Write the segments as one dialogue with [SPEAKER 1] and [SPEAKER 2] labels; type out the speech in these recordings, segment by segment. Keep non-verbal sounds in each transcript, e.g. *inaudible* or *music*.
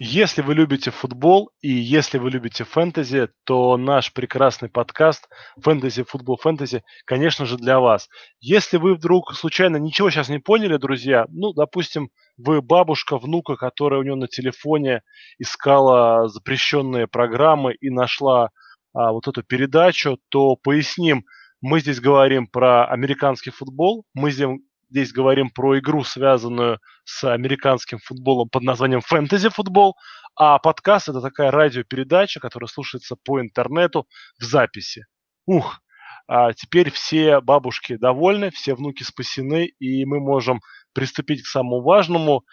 [SPEAKER 1] Если вы любите футбол и если вы любите фэнтези, то наш прекрасный подкаст «Фэнтези, футбол, фэнтези», конечно же, для вас. Если вы вдруг случайно ничего сейчас не поняли, друзья, ну, допустим, вы бабушка, внука, которая у нее на телефоне искала запрещенные программы и нашла а, вот эту передачу, то поясним, мы здесь говорим про американский футбол, мы здесь здесь говорим про игру, связанную с американским футболом под названием фэнтези-футбол, а подкаст – это такая радиопередача, которая слушается по интернету в записи. Ух, а теперь все бабушки довольны, все внуки спасены, и мы можем приступить к самому важному,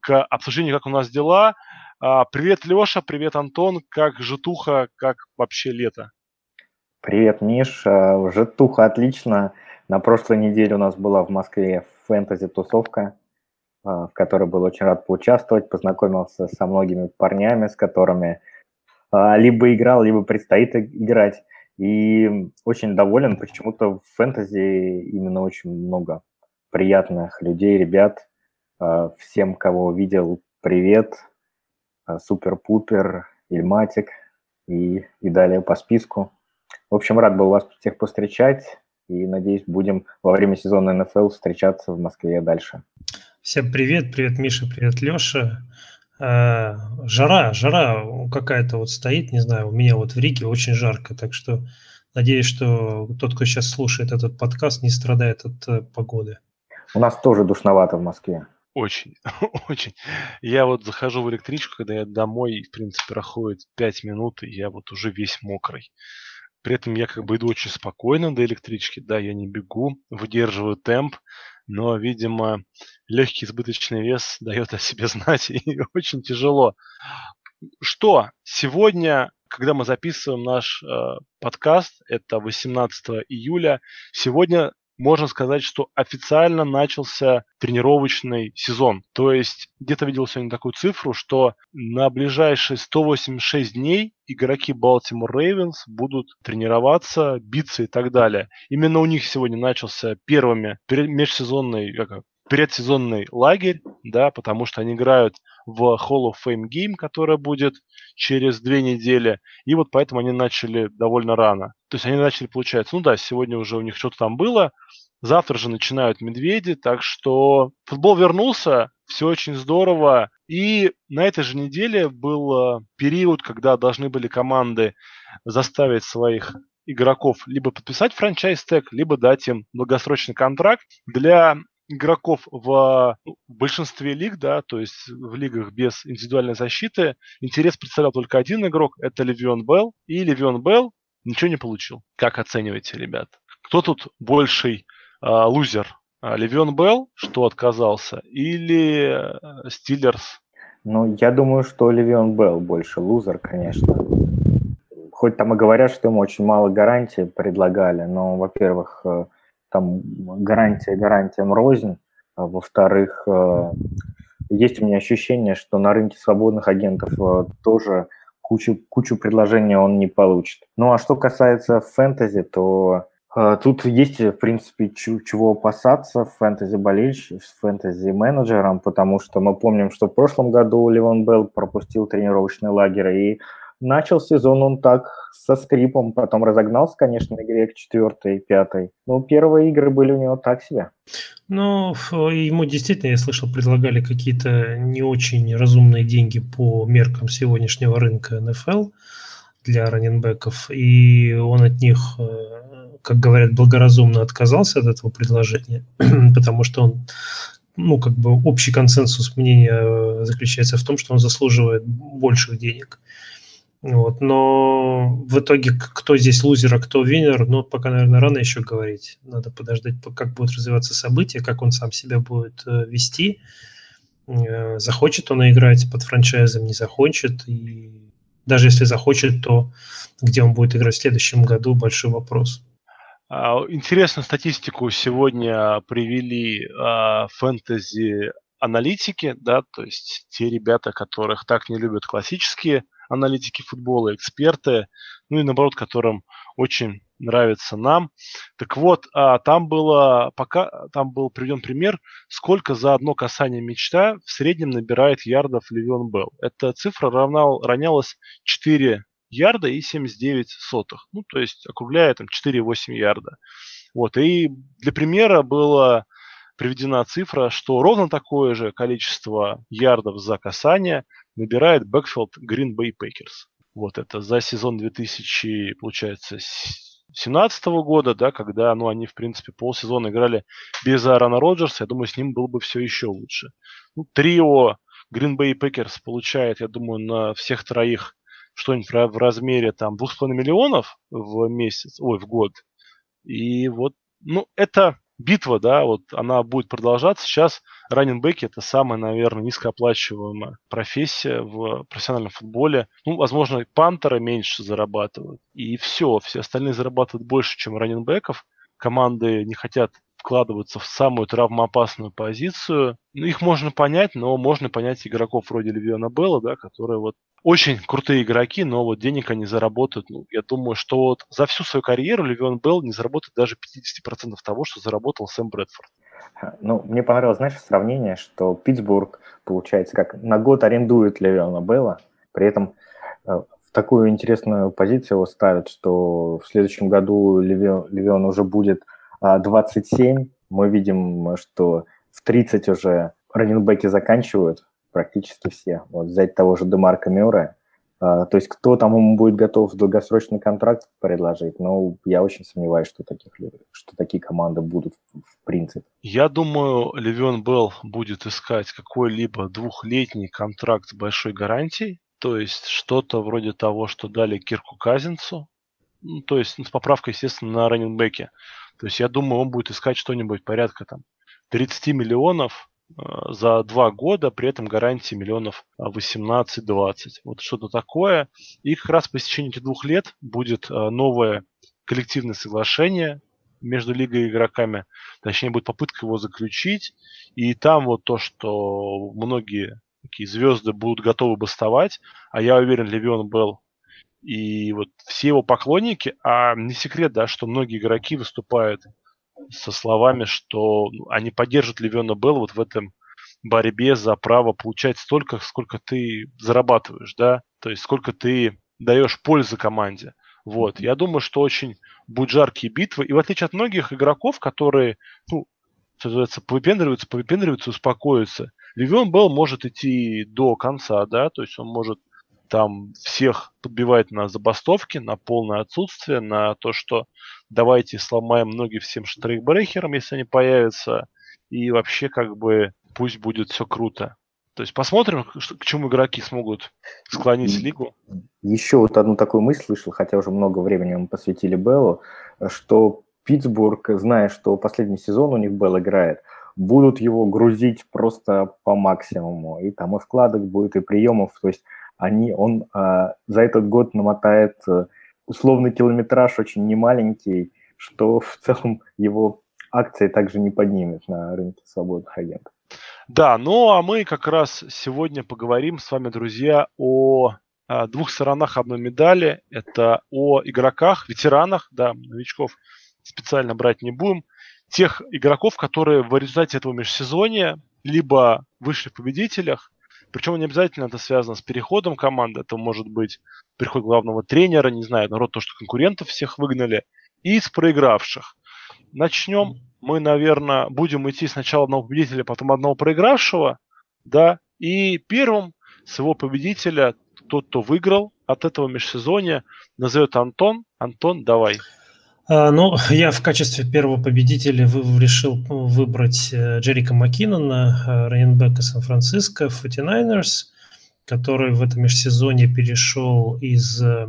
[SPEAKER 1] к обсуждению, как у нас дела. А, привет, Леша, привет, Антон, как житуха, как вообще лето?
[SPEAKER 2] Привет, Миш, а, житуха отлично. На прошлой неделе у нас была в Москве фэнтези-тусовка, а, в которой был очень рад поучаствовать, познакомился со многими парнями, с которыми а, либо играл, либо предстоит играть. И очень доволен, почему-то в фэнтези именно очень много приятных людей, ребят. А, всем, кого увидел, привет. Супер-пупер, Ильматик и, и далее по списку. В общем, рад был вас всех повстречать. И, надеюсь, будем во время сезона НФЛ встречаться в Москве дальше.
[SPEAKER 3] Всем привет, привет, Миша, привет, Леша. Э, жара, жара какая-то вот стоит, не знаю, у меня вот в Риге очень жарко, так что надеюсь, что тот, кто сейчас слушает этот подкаст, не страдает от э, погоды.
[SPEAKER 2] У нас тоже душновато в Москве.
[SPEAKER 1] Очень, *laughs* очень. Я вот захожу в электричку, когда я домой, в принципе, проходит 5 минут, и я вот уже весь мокрый. При этом я как бы иду очень спокойно до электрички, да, я не бегу, выдерживаю темп, но, видимо, легкий избыточный вес дает о себе *laughs* знать, и очень тяжело. Что сегодня, когда мы записываем наш э, подкаст, это 18 июля, сегодня можно сказать, что официально начался тренировочный сезон. То есть где-то видел сегодня такую цифру, что на ближайшие 186 дней игроки Baltimore Ravens будут тренироваться, биться и так далее. Именно у них сегодня начался первыми межсезонный, как, предсезонный лагерь, да, потому что они играют в Hall of Fame Game, которая будет через две недели, и вот поэтому они начали довольно рано. То есть они начали, получается, ну да, сегодня уже у них что-то там было, завтра же начинают медведи, так что футбол вернулся, все очень здорово, и на этой же неделе был э, период, когда должны были команды заставить своих игроков либо подписать франчайз-тег, либо дать им долгосрочный контракт. Для игроков ну, в большинстве лиг, да, то есть в лигах без индивидуальной защиты, интерес представлял только один игрок, это Левион Белл, и Левион Белл ничего не получил. Как оцениваете, ребят? Кто тут больший э, лузер? А, Левион Белл, что отказался, или э, Стиллерс?
[SPEAKER 2] Ну, я думаю, что Левион Белл больше лузер, конечно. Хоть там и говорят, что ему очень мало гарантий предлагали, но, во-первых, э, там гарантия гарантиям рознь. А во-вторых, э, есть у меня ощущение, что на рынке свободных агентов э, тоже кучу, кучу предложений он не получит. Ну а что касается фэнтези, то э, тут есть, в принципе, чего опасаться фэнтези болельщикам, фэнтези менеджерам, потому что мы помним, что в прошлом году Ливон Белл пропустил тренировочный лагерь, и Начал сезон он так со скрипом, потом разогнался, конечно, на игре к четвертой, пятой. Но первые игры были у него так себе.
[SPEAKER 3] Ну, ему действительно, я слышал, предлагали какие-то не очень разумные деньги по меркам сегодняшнего рынка НФЛ для раненбеков, и он от них, э, как говорят, благоразумно отказался от этого предложения, *clears throat* потому что он ну, как бы общий консенсус мнения э, заключается в том, что он заслуживает больших денег. Вот, но в итоге кто здесь лузер, а кто винер, ну, пока, наверное, рано еще говорить. Надо подождать, как будут развиваться события, как он сам себя будет э, вести. Э, захочет он играть под франчайзом, не захочет. И даже если захочет, то где он будет играть в следующем году, большой вопрос.
[SPEAKER 1] А, интересную статистику сегодня привели а, фэнтези аналитики, да, то есть те ребята, которых так не любят классические аналитики футбола, эксперты, ну и наоборот, которым очень нравится нам. Так вот, а, там было пока там был приведен пример, сколько за одно касание мяча в среднем набирает ярдов Левион Белл. Эта цифра равна, равнялась 4 ярда и 79 сотых. Ну, то есть округляя там 4,8 ярда. Вот, и для примера было приведена цифра, что ровно такое же количество ярдов за касание набирает backfield Green Bay Packers. Вот это за сезон 2000, получается, 2017 года, да, когда ну, они, в принципе, полсезона играли без Аарона Роджерса, я думаю, с ним было бы все еще лучше. Ну, трио Green Bay Packers получает, я думаю, на всех троих что-нибудь в размере там 2,5 миллионов в месяц, ой, в год. И вот, ну, это битва, да, вот она будет продолжаться. Сейчас раненбеки это самая, наверное, низкооплачиваемая профессия в профессиональном футболе. Ну, возможно, пантеры меньше зарабатывают. И все, все остальные зарабатывают больше, чем раненбеков. Команды не хотят вкладываться в самую травмоопасную позицию. Ну, их можно понять, но можно понять игроков вроде Левиона Белла, да, которые вот очень крутые игроки, но вот денег они заработают. Ну, я думаю, что вот за всю свою карьеру Левион Белл не заработает даже 50% того, что заработал Сэм Брэдфорд.
[SPEAKER 2] Ну, мне понравилось, знаешь, сравнение, что Питтсбург, получается, как на год арендует Левиона Белла, при этом э, в такую интересную позицию его ставят, что в следующем году Левион, уже будет 27. А, Мы видим, что в 30 уже раненбеки заканчивают, практически все. Вот взять того же Демарка Мюррея, а, то есть кто там ему будет готов долгосрочный контракт предложить, ну, я очень сомневаюсь, что, таких, что такие команды будут в принципе.
[SPEAKER 1] Я думаю, Левион Белл будет искать какой-либо двухлетний контракт с большой гарантией, то есть что-то вроде того, что дали Кирку Казинцу, ну, то есть с поправкой, естественно, на раненбеке. То есть я думаю, он будет искать что-нибудь порядка там 30 миллионов Э, за два года, при этом гарантии миллионов 18-20. Вот что-то такое. И как раз по истечении этих двух лет будет э, новое коллективное соглашение между лигой и игроками. Точнее, будет попытка его заключить. И там вот то, что многие такие звезды будут готовы бастовать, а я уверен, Левион был и вот все его поклонники, а не секрет, да, что многие игроки выступают со словами, что ну, они поддержат Левиона Белла вот в этом борьбе за право получать столько, сколько ты зарабатываешь, да, то есть сколько ты даешь пользы команде. Вот, я думаю, что очень будут жаркие битвы, и в отличие от многих игроков, которые, ну, что называется, повыпендриваются, повыпендриваются, успокоятся, Левион Белл может идти до конца, да, то есть он может там всех подбивать на забастовки, на полное отсутствие, на то, что давайте сломаем ноги всем штрейкбрехерам, если они появятся, и вообще как бы пусть будет все круто. То есть посмотрим, к чему игроки смогут склонить лигу.
[SPEAKER 2] Еще вот одну такую мысль слышал, хотя уже много времени мы посвятили Беллу, что Питтсбург, зная, что последний сезон у них Белл играет, будут его грузить просто по максимуму. И там и вкладок будет, и приемов. То есть они, он а, за этот год намотает а, условный километраж очень немаленький, что *laughs* в целом его акции также не поднимет на рынке свободных агентов.
[SPEAKER 1] Да, ну а мы как раз сегодня поговорим с вами, друзья, о а, двух сторонах одной медали. Это о игроках, ветеранах, да, новичков специально брать не будем. Тех игроков, которые в результате этого межсезонья либо вышли в победителях, причем не обязательно это связано с переходом команды, это может быть переход главного тренера, не знаю, народ то, что конкурентов всех выгнали, и из проигравших. Начнем мы, наверное, будем идти сначала одного победителя, потом одного проигравшего, да, и первым своего победителя, тот, кто выиграл от этого межсезонья, назовет Антон. Антон, давай.
[SPEAKER 3] А, ну, *laughs* я в качестве первого победителя решил выбрать э, Джерика Маккинона, э, раненбека Сан-Франциско, 49ers, который в этом межсезонье перешел из э,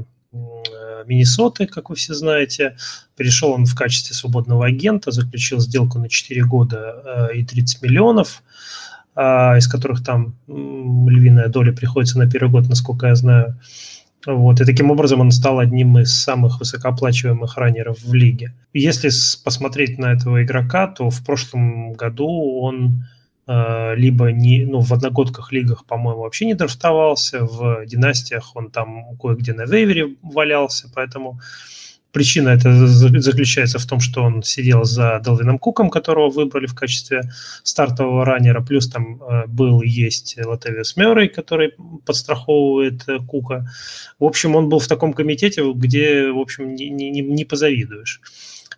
[SPEAKER 3] Миннесоты, как вы все знаете. Перешел он в качестве свободного агента, заключил сделку на 4 года и 30 миллионов, а, из которых там львиная доля приходится на первый год, насколько я знаю. Вот, и таким образом он стал одним из самых высокооплачиваемых раннеров в лиге. Если посмотреть на этого игрока, то в прошлом году он э, либо не, ну, в одногодках лигах, по-моему, вообще не драфтовался, в династиях он там кое-где на вейвере валялся, поэтому Причина это заключается в том, что он сидел за Делвином Куком, которого выбрали в качестве стартового раннера, плюс там э, был и есть Латевиус Мёррей, который подстраховывает э, Кука. В общем, он был в таком комитете, где, в общем, не, не, не позавидуешь.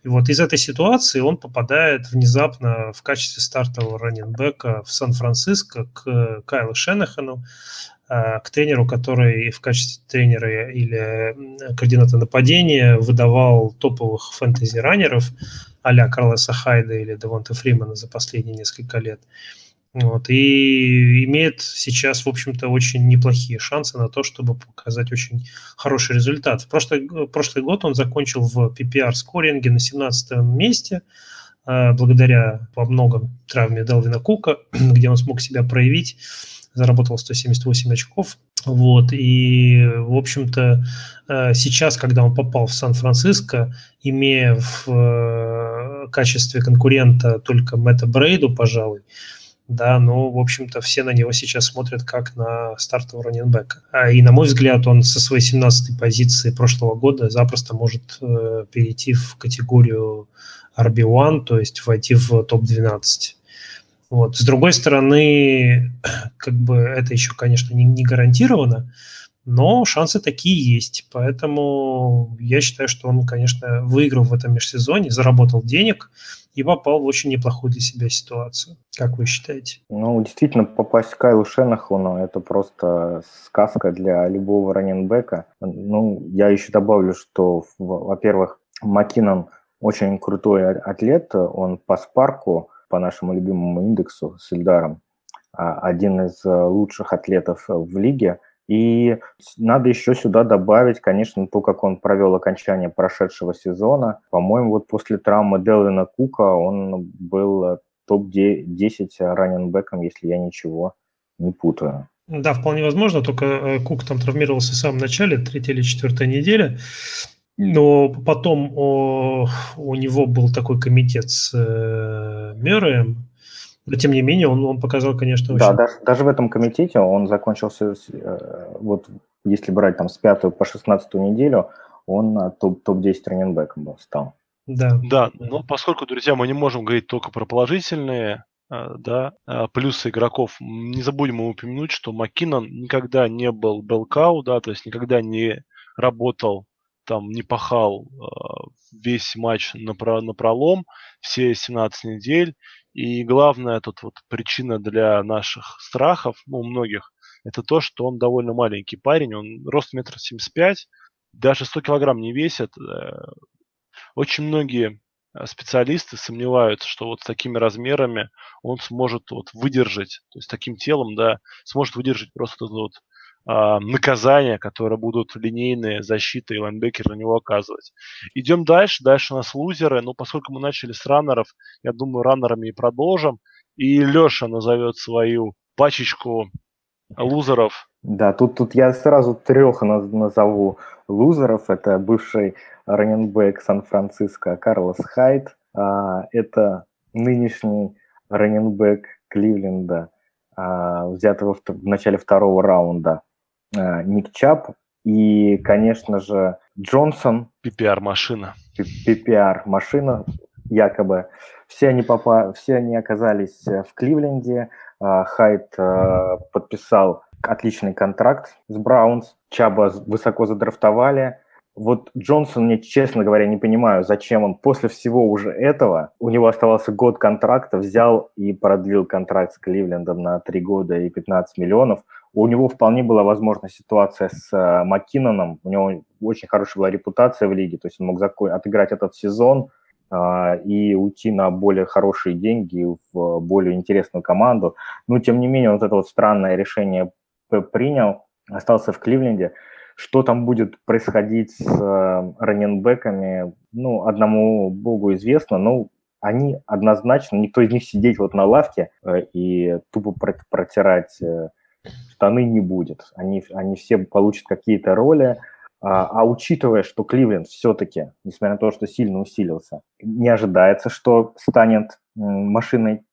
[SPEAKER 3] И вот из этой ситуации он попадает внезапно в качестве стартового раненбека в Сан-Франциско к Кайлу Шенахану, Э, к тренеру, который в качестве тренера или координатора нападения выдавал топовых фэнтези-раннеров а-ля Карлоса Хайда или Девонта Фримана за последние несколько лет. Вот, и имеет сейчас, в общем-то, очень неплохие шансы на то, чтобы показать очень хороший результат. В прошлый, прошлый год он закончил в PPR-скоринге на 17 месте, э, благодаря во многом травме Делвина Кука, *clears throat* где он смог себя проявить заработал 178 очков. Вот, и, в общем-то, э, сейчас, когда он попал в Сан-Франциско, имея в э, качестве конкурента только Мэтта Брейду, пожалуй, да, но, в общем-то, все на него сейчас смотрят как на стартового раненбека. А, и, на мой взгляд, он со своей 17-й позиции прошлого года запросто может э, перейти в категорию RB1, то есть войти в топ-12. Вот. С другой стороны, как бы это еще, конечно, не, не гарантировано, но шансы такие есть. Поэтому я считаю, что он, конечно, выиграл в этом межсезоне, заработал денег и попал в очень неплохую для себя ситуацию. Как вы считаете?
[SPEAKER 2] Ну, действительно, попасть к Кайлу Шенахуну – это просто сказка для любого раненбека. Ну, я еще добавлю, что, во-первых, Макинон очень крутой атлет, он по спарку – по нашему любимому индексу с Ильдаром, а, один из э, лучших атлетов в лиге. И надо еще сюда добавить, конечно, то, как он провел окончание прошедшего сезона. По-моему, вот после травмы Делвина Кука он был э, топ-10 раненбеком, если я ничего не путаю.
[SPEAKER 3] Да, вполне возможно, только э, Кук там травмировался в самом начале, третья или четвертая неделя. Но потом о, у него был такой комитет с э, Мюрреем, но тем не менее он, он показал, конечно,
[SPEAKER 2] очень... Да, даже, даже в этом комитете он закончился, э, вот если брать там с пятую по шестнадцатую неделю, он э, топ, топ-10 раненбеком был, стал.
[SPEAKER 1] Да. Да, но поскольку, друзья, мы не можем говорить только про положительные э, да, э, плюсы игроков, не забудем упомянуть, что Маккинон никогда не был белкау, да, то есть никогда не работал там не пахал э, весь матч на, про, на пролом, все 17 недель. И главная тут вот причина для наших страхов, ну, многих, это то, что он довольно маленький парень, он рост метр семьдесят пять, даже 100 килограмм не весит. Э, очень многие э, специалисты сомневаются, что вот с такими размерами он сможет вот выдержать, то есть таким телом, да, сможет выдержать просто вот а, наказания, которые будут линейные защиты и лайнбекеры на него оказывать. Идем дальше. Дальше у нас лузеры. Ну, поскольку мы начали с раннеров, я думаю, раннерами и продолжим. И Леша назовет свою пачечку лузеров.
[SPEAKER 2] Да, тут, тут я сразу трех назову лузеров. Это бывший раненбэк Сан-Франциско Карлос Хайт. А, это нынешний раненбэк Кливленда, а, взятого в начале второго раунда Ник Чап и, конечно же, Джонсон.
[SPEAKER 1] PPR-машина.
[SPEAKER 2] PPR-машина, якобы. Все они, попа... все они оказались э, в Кливленде. Э, Хайт подписал отличный контракт с Браунс. Чаба высоко задрафтовали. Вот Джонсон, мне, честно говоря, не понимаю, зачем он после всего уже этого, у него оставался год контракта, взял и продлил контракт с Кливлендом на 3 года и 15 миллионов. У него вполне была возможна ситуация с э, Маккиноном, у него очень хорошая была репутация в лиге, то есть он мог отыграть этот сезон э, и уйти на более хорошие деньги в более интересную команду. Но, тем не менее, вот это вот странное решение принял, остался в Кливленде. Что там будет происходить с э, раненбеками, ну, одному богу известно, но они однозначно, никто из них сидеть вот на лавке э, и тупо протирать штаны не будет. Они, они все получат какие-то роли, а, а учитывая, что Кливленд все-таки, несмотря на то, что сильно усилился, не ожидается, что станет машиной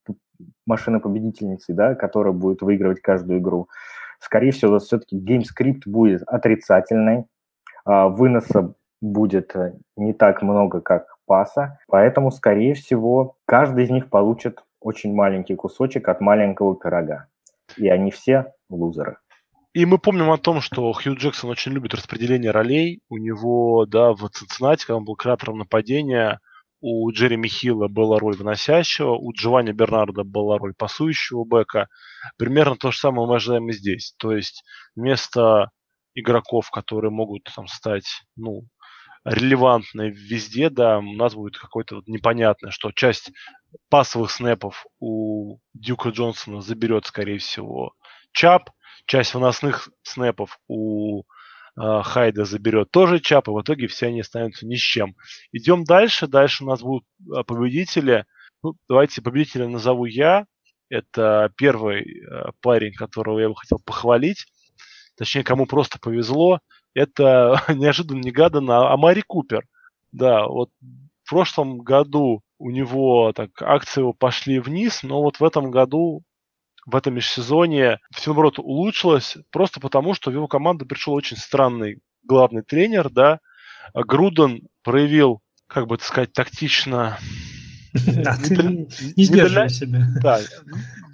[SPEAKER 2] машиной-победительницей, да, которая будет выигрывать каждую игру. Скорее всего, все-таки game script будет отрицательный, а, выноса будет э, не так много, как паса, поэтому, скорее всего, каждый из них получит очень маленький кусочек от маленького пирога. И они все лузеры.
[SPEAKER 1] И мы помним о том, что Хью Джексон очень любит распределение ролей. У него, да, в Цинциннати, когда он был креатором нападения, у Джереми Хилла была роль выносящего, у Джованни Бернарда была роль пасующего бэка. Примерно то же самое мы ожидаем и здесь. То есть вместо игроков, которые могут там стать, ну, релевантной везде, да, у нас будет какой-то вот непонятное, что часть пасовых снэпов у Дюка Джонсона заберет, скорее всего, Чап, часть выносных снэпов у э, Хайда заберет тоже Чап, и в итоге все они останутся ни с чем. Идем дальше, дальше у нас будут а, победители. Ну, давайте победителя назову я. Это первый э, парень, которого я бы хотел похвалить. Точнее, кому просто повезло это *laughs* неожиданно-негаданно Амари Купер. Да, вот в прошлом году у него так акции его пошли вниз, но вот в этом году, в этом межсезонье все наоборот улучшилось, просто потому, что в его команду пришел очень странный главный тренер, да. Груден проявил, как бы это сказать, тактично *laughs*
[SPEAKER 3] да, ты не сдерживай себя. Да.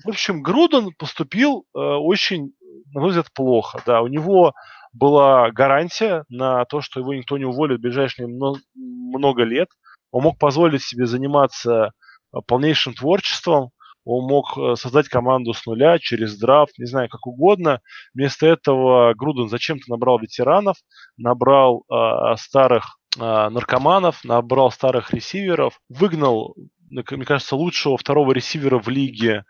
[SPEAKER 1] В общем, Груден поступил э, очень, на мой взгляд, плохо. Да, у него была гарантия на то, что его никто не уволит в ближайшие много лет. Он мог позволить себе заниматься э, полнейшим творчеством, он мог э, создать команду с нуля, через драфт, не знаю, как угодно. Вместо этого Груден зачем-то набрал ветеранов, набрал э, старых э, наркоманов, набрал старых ресиверов, выгнал, мне кажется, лучшего второго ресивера в лиге э,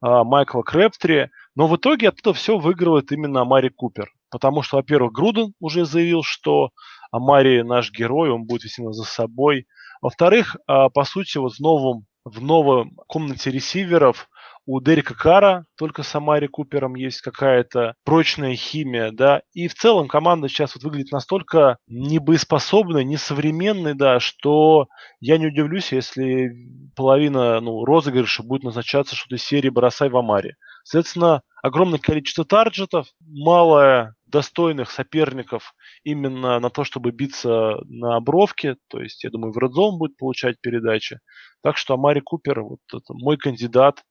[SPEAKER 1] Майкла Крэптри, но в итоге оттуда все выигрывает именно Мари Купер. Потому что, во-первых, Груден уже заявил, что Амари наш герой, он будет вести нас за собой. Во-вторых, по сути, вот в новом, в новом комнате ресиверов у Дерека Кара только с Амари Купером есть какая-то прочная химия, да, и в целом команда сейчас вот выглядит настолько небоеспособной, несовременной, да, что я не удивлюсь, если половина, ну, розыгрыша будет назначаться что-то серии «Бросай в Амаре». Соответственно, огромное количество тарджетов, малое достойных соперников именно на то, чтобы биться на обровке. То есть, я думаю, в Редзон будет получать передачи. Так что Амари Купер, вот это мой кандидат,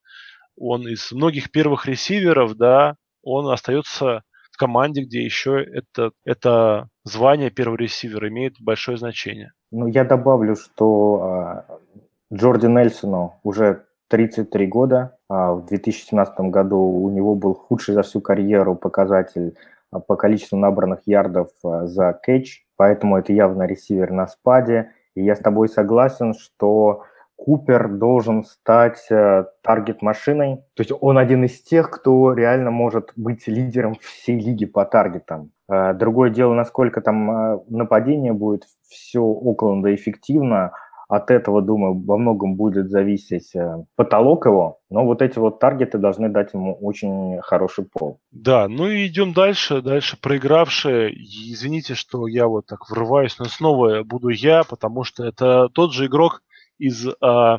[SPEAKER 1] он из многих первых ресиверов, да, он остается в команде, где еще это, это звание первого ресивера имеет большое значение.
[SPEAKER 2] Ну, я добавлю, что э, Джорди Нельсону уже 33 года. А в 2017 году у него был худший за всю карьеру показатель по количеству набранных ярдов а, за кэч, поэтому это явно ресивер на спаде. И я с тобой согласен, что Купер должен стать э, таргет-машиной. То есть он один из тех, кто реально может быть лидером всей лиги по таргетам. Э, другое дело, насколько там э, нападение будет все около эффективно, от этого, думаю, во многом будет зависеть э, потолок его, но вот эти вот таргеты должны дать ему очень хороший пол.
[SPEAKER 1] Да, ну и идем дальше. Дальше проигравшие. Извините, что я вот так врываюсь, но снова буду я, потому что это тот же игрок из э,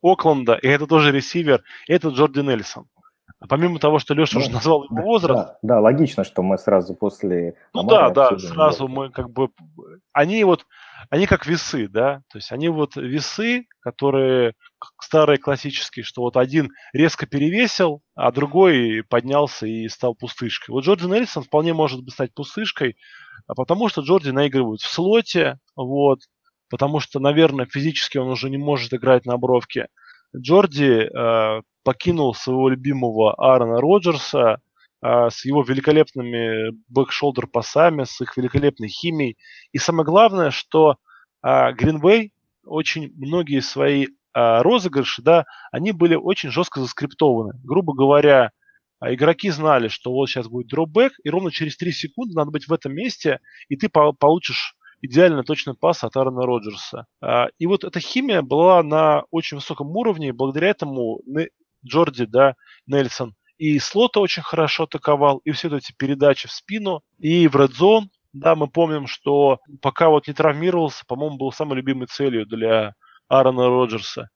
[SPEAKER 1] Окленда, и это тоже ресивер, это Джорди Нельсон. Помимо того, что Леша ну, уже назвал его возраст.
[SPEAKER 2] Да, да, логично, что мы сразу после.
[SPEAKER 1] Ну да, да, сразу мы как бы. Они вот они как весы, да, то есть они вот весы, которые старые классические, что вот один резко перевесил, а другой поднялся и стал пустышкой. Вот Джорди Нельсон вполне может быть стать пустышкой, а потому что Джорди наигрывает в слоте, вот, потому что, наверное, физически он уже не может играть на бровке. Джорди э, покинул своего любимого Аарона Роджерса, с его великолепными back shoulder пасами, с их великолепной химией. И самое главное, что Гринвей очень многие свои а, розыгрыши, да, они были очень жестко заскриптованы. Грубо говоря, а, игроки знали, что вот сейчас будет дропбэк, и ровно через 3 секунды надо быть в этом месте, и ты получишь идеально точный пас от Аарона Роджерса. И вот эта химия была на очень высоком уровне, и благодаря этому Джорди, да, Нельсон и слота очень хорошо атаковал, и все эти передачи в спину, и в Zone, да, мы помним, что пока вот не травмировался, по-моему, был самой любимой целью для Аарона Роджерса.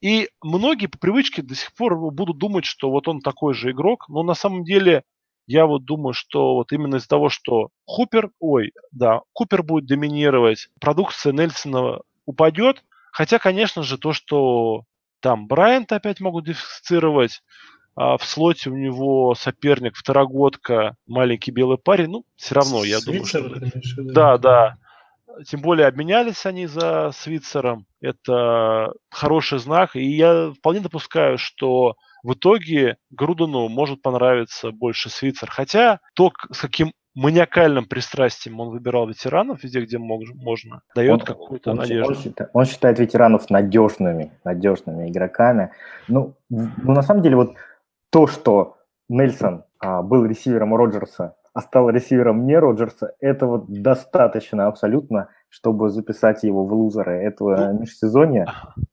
[SPEAKER 1] И многие по привычке до сих пор будут думать, что вот он такой же игрок, но на самом деле я вот думаю, что вот именно из-за того, что Хупер, ой, да, Купер будет доминировать, продукция Нельсона упадет, хотя, конечно же, то, что там Брайант опять могут дефицировать, а в слоте у него соперник второгодка, маленький белый парень, ну, все равно, я Свитцер, думаю, что... Да, да. Тем более обменялись они за Свитцером. Это хороший знак. И я вполне допускаю, что в итоге Грудену может понравиться больше Свитцер. Хотя то, с каким маниакальным пристрастием он выбирал ветеранов везде, где мог, можно, дает какую-то он, надежду.
[SPEAKER 2] Он считает, он считает ветеранов надежными, надежными игроками. Ну, ну, на самом деле, вот то, что Нельсон а, был ресивером Роджерса, а стал ресивером не Роджерса, этого достаточно абсолютно, чтобы записать его в лузеры этого ну, межсезонья.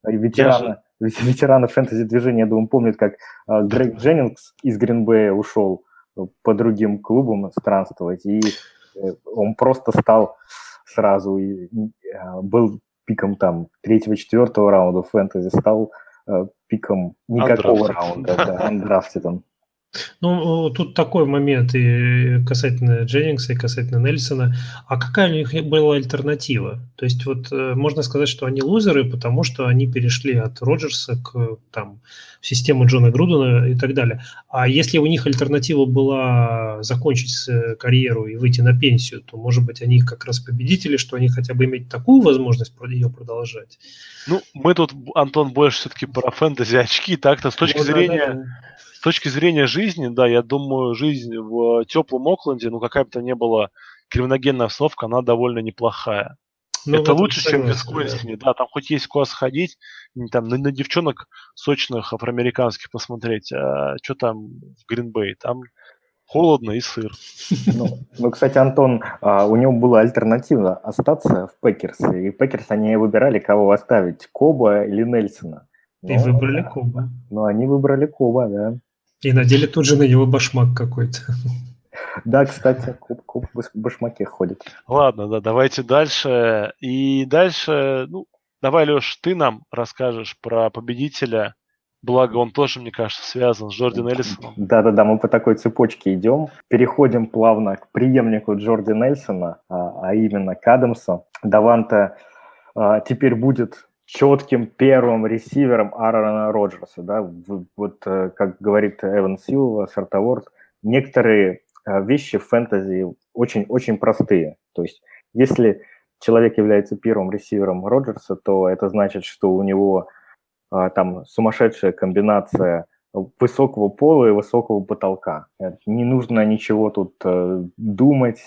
[SPEAKER 2] Ветераны, *laughs* ветераны фэнтези-движения, я думаю, помнят, как а, Грег Дженнингс из Гринбея ушел по другим клубам странствовать, и э, он просто стал сразу, и, а, был пиком там третьего-четвертого раунда фэнтези, стал э, пиком никакого раунда, да, андрафтитом.
[SPEAKER 3] Ну, тут такой момент и касательно Дженнингса, и касательно Нельсона. А какая у них была альтернатива? То есть вот э, можно сказать, что они лузеры, потому что они перешли от Роджерса к там, в систему Джона Грудена и так далее. А если у них альтернатива была закончить э, карьеру и выйти на пенсию, то, может быть, они как раз победители, что они хотя бы иметь такую возможность ее продолжать.
[SPEAKER 1] Ну, мы тут, Антон, больше все-таки про фэнтези очки, так-то с точки ну, зрения... Да, да, да с точки зрения жизни, да, я думаю, жизнь в теплом Окленде, ну какая бы то ни была криминогенная обстановка, она довольно неплохая. Ну, это лучше, чем в Висконсине, да. да, там хоть есть куда сходить, там на, на девчонок сочных афроамериканских посмотреть, а что там в Гринбей, там холодно и сыр.
[SPEAKER 2] Ну, ну кстати, Антон, а, у него была альтернатива остаться в Пекерс, и Пекерс они выбирали, кого оставить, Кобба или Нельсона.
[SPEAKER 3] И ну, выбрали Кобба.
[SPEAKER 2] Ну, они выбрали Кобба, да.
[SPEAKER 3] И надели тут же на него башмак какой-то.
[SPEAKER 2] Да, кстати, Кобб, Кобб в башмаке ходит.
[SPEAKER 1] Ладно, да, давайте дальше. И дальше, ну, давай, Леш, ты нам расскажешь про победителя. Благо, он тоже, мне кажется, связан с Джорди Нельсоном.
[SPEAKER 2] Да-да-да, мы по такой цепочке идем. Переходим плавно к преемнику Джорди Нельсона, а, а именно к Адамсу. Даванта а, теперь будет четким первым ресивером Аарона Роджерса. Да? Вот, э, как говорит Эван Силва, Сартаворд, некоторые э, вещи в фэнтези очень-очень простые. То есть если человек является первым ресивером Роджерса, то это значит, что у него э, там сумасшедшая комбинация высокого пола и высокого потолка. Не нужно ничего тут думать,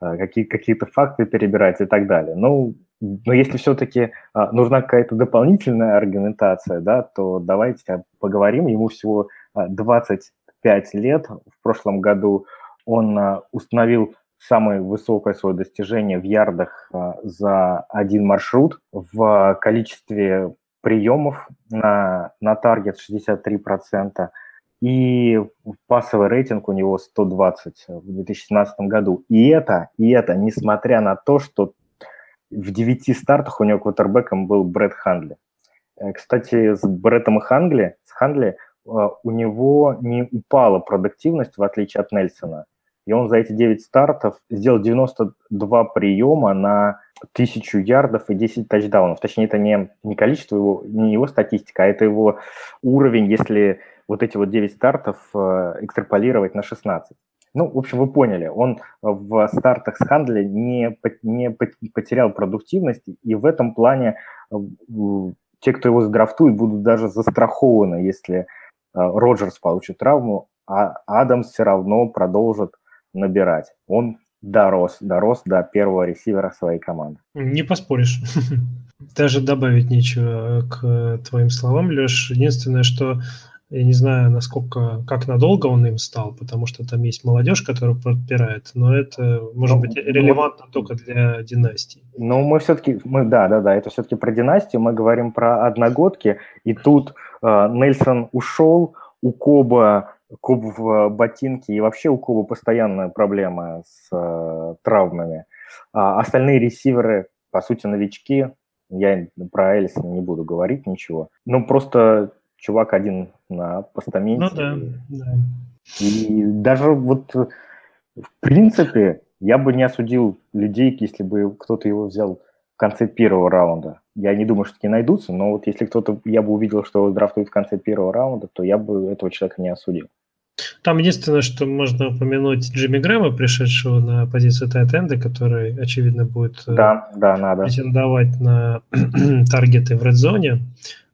[SPEAKER 2] какие, какие-то факты перебирать и так далее. Ну, но если все-таки а, нужна какая-то дополнительная аргументация, да, то давайте поговорим. Ему всего а, 25 лет. В прошлом году он а, установил самое высокое свое достижение в ярдах а, за один маршрут в количестве приемов на, на таргет 63%. И пассовый рейтинг у него 120 в 2017 году. И это, и это несмотря на то, что в девяти стартах у него квотербеком был Брэд Хандли. Э, кстати, с Брэдом Хангли, с Хандли э, у него не упала продуктивность, в отличие от Нельсона. И он за эти 9 стартов сделал 92 приема на тысячу ярдов и 10 тачдаунов. Точнее, это не, не количество его, не его статистика, а это его уровень, если вот эти вот 9 стартов э, экстраполировать на 16. Ну, в общем, вы поняли, он в стартах с Хандли не, не потерял продуктивность, и в этом плане э, те, кто его задрафтует, будут даже застрахованы, если э, Роджерс получит травму, а Адамс все равно продолжит набирать. Он дорос, дорос до первого ресивера своей команды.
[SPEAKER 3] Не поспоришь. *laughs* Даже добавить нечего к твоим словам, Леш. Единственное, что я не знаю, насколько, как надолго он им стал, потому что там есть молодежь, которая подпирает, но это может ну, быть релевантно ну, только для династии.
[SPEAKER 2] Ну, мы все-таки, мы, да, да, да, это все-таки про династию, мы говорим про одногодки, и тут э, Нельсон ушел, у Коба Коб в ботинке, и вообще у Коба постоянная проблема с э, травмами. А остальные ресиверы, по сути, новички, Я про Эллисона не буду говорить ничего. Ну, просто чувак один на постаменте.
[SPEAKER 3] Ну да, да.
[SPEAKER 2] И даже вот в принципе я бы не осудил людей, если бы кто-то его взял в конце первого раунда. Я не думаю, что такие найдутся, но вот если кто-то, я бы увидел, что его драфтуют в конце первого раунда, то я бы этого человека не осудил.
[SPEAKER 3] Там единственное, что можно упомянуть Джимми Грэма, пришедшего на позицию тайтенда, который, очевидно, будет
[SPEAKER 2] э, да, да, надо.
[SPEAKER 3] претендовать на *clears throat* таргеты в редзоне.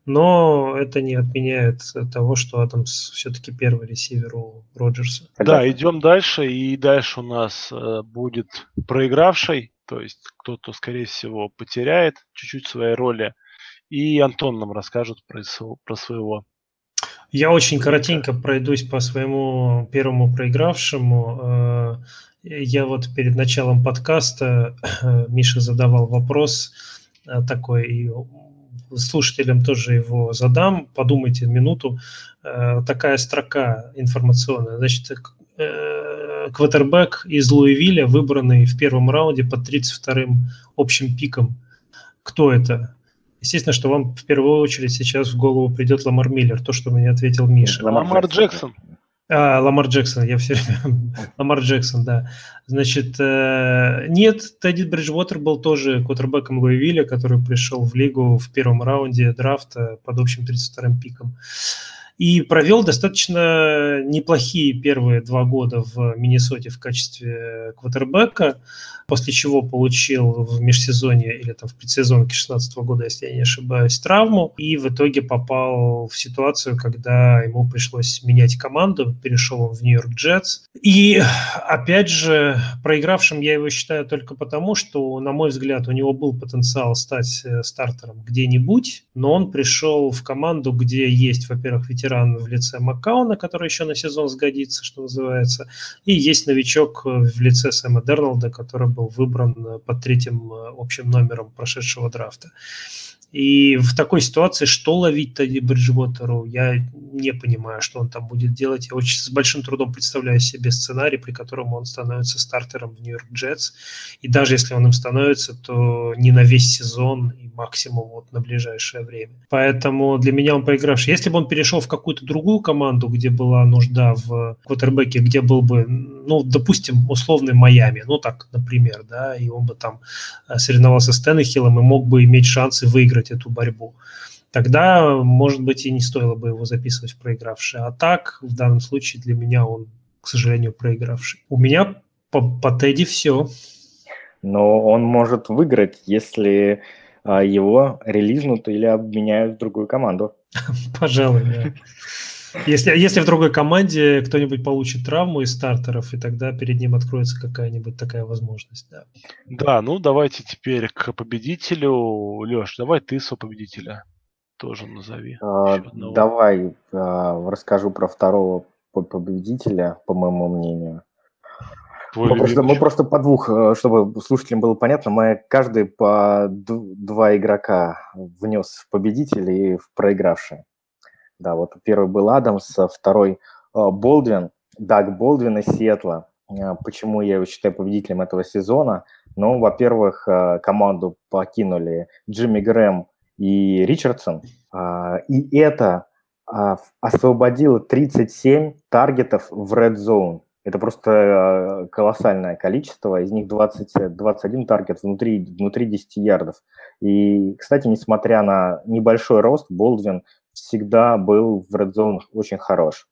[SPEAKER 3] Но это не отменяет того, что Адамс все-таки первый ресивер у Роджерса.
[SPEAKER 1] Да, идем дальше. И дальше у нас э, будет проигравший, то есть кто-то, скорее всего, потеряет чуть-чуть своей роли. И Антон нам расскажет про, про своего
[SPEAKER 3] я очень коротенько пройдусь по своему первому проигравшему. Э, я вот перед началом подкаста Миша задавал вопрос э, такой, и слушателям тоже его задам. Подумайте минуту. Э, такая строка информационная. Значит, квотербек из Луивиля, выбранный в первом раунде под 32-м общим пиком. Кто это? Естественно, что вам в первую очередь сейчас в голову придет Ламар Миллер, то, что мне ответил Миша.
[SPEAKER 1] Ламар, Ламар Джексон.
[SPEAKER 3] А, Ламар Джексон, я все время... *laughs* Ламар Джексон, да. Значит, э, нет, Тедди Бриджвотер был тоже квотербеком Луивилля, который пришел в лигу в первом раунде драфта под общим 32-м пиком. И провел достаточно неплохие первые два года в Миннесоте в качестве квотербека после чего получил в межсезонье или там в предсезонке 2016 года, если я не ошибаюсь, травму, и в итоге попал в ситуацию, когда ему пришлось менять команду, перешел он в Нью-Йорк Джетс. И, опять же, проигравшим я его считаю только потому, что, на мой взгляд, у него был потенциал стать э, стартером где-нибудь, но он пришел в команду, где есть, во-первых, ветеран в лице Маккауна, который еще на сезон сгодится, что называется, и есть новичок в лице Сэма Дернолда, который был выбран э, под третьим э, общим номером прошедшего драфта. И в такой ситуации что ловить Тедди Бриджвотеру, я не понимаю, что он там будет делать. Я очень с большим трудом представляю себе сценарий, при котором он становится стартером в Нью-Йорк Джетс. И даже если он им становится, то не на весь сезон и максимум вот на ближайшее время. Поэтому для меня он проигравший. Если бы он перешел в какую-то другую команду, где была нужда в квотербеке, где был бы, ну, допустим, условный Майами, ну так, например, да, и он бы там э, соревновался с Теннехиллом и мог бы иметь шансы выиграть эту борьбу, тогда, может быть, и не стоило бы его записывать в проигравший. А так, в данном случае, для меня он, к сожалению, проигравший. У меня по, по Тедди все.
[SPEAKER 2] Но он может выиграть, если а, его релизнут или обменяют в другую команду. *laughs*
[SPEAKER 3] Пожалуй, да. Если, если в другой команде кто-нибудь получит травму из стартеров, и тогда перед ним откроется какая-нибудь такая возможность. Да,
[SPEAKER 1] да ну давайте теперь к победителю. Леш, давай ты со победителя тоже назови.
[SPEAKER 2] А, давай а, расскажу про второго победителя, по моему мнению. мы просто, мы просто по двух, э, чтобы слушателям было понятно, мы каждый по два игрока внес в победителей и в проигравшие. Да, вот первый был Адамс, а второй а, Болдвин, Даг Болдвин из Сиэтла. А, почему я его считаю победителем этого сезона? Ну, во-первых, команду покинули Джимми Грэм и Ричардсон, и это освободило 37 таргетов в Red Zone. Это просто колоссальное количество, из них 20, 21 таргет внутри, внутри 10 ярдов. И, кстати, несмотря на небольшой рост, Болдвин всегда был в Red Zone очень хорош.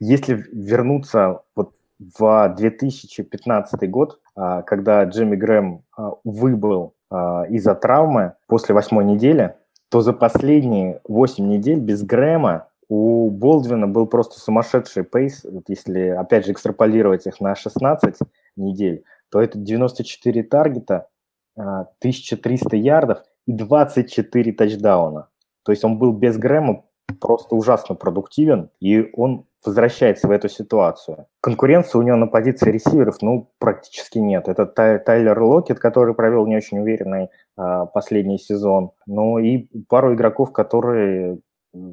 [SPEAKER 2] Если вернуться вот в 2015 год, а, когда Джимми Грэм а, выбыл а, из-за травмы после восьмой недели, то за последние 8 недель без Грэма у Болдвина был просто сумасшедший пейс. Вот если, опять же, экстраполировать их на 16 недель, то это 94 таргета, 1300 ярдов и 24 тачдауна. То есть он был без Грэма просто ужасно продуктивен, и он возвращается в эту ситуацию. Конкуренции у него на позиции ресиверов, ну, практически нет. Это Тай, Тайлер Локет, который провел не очень уверенный а, последний сезон. Ну, и пару игроков, которые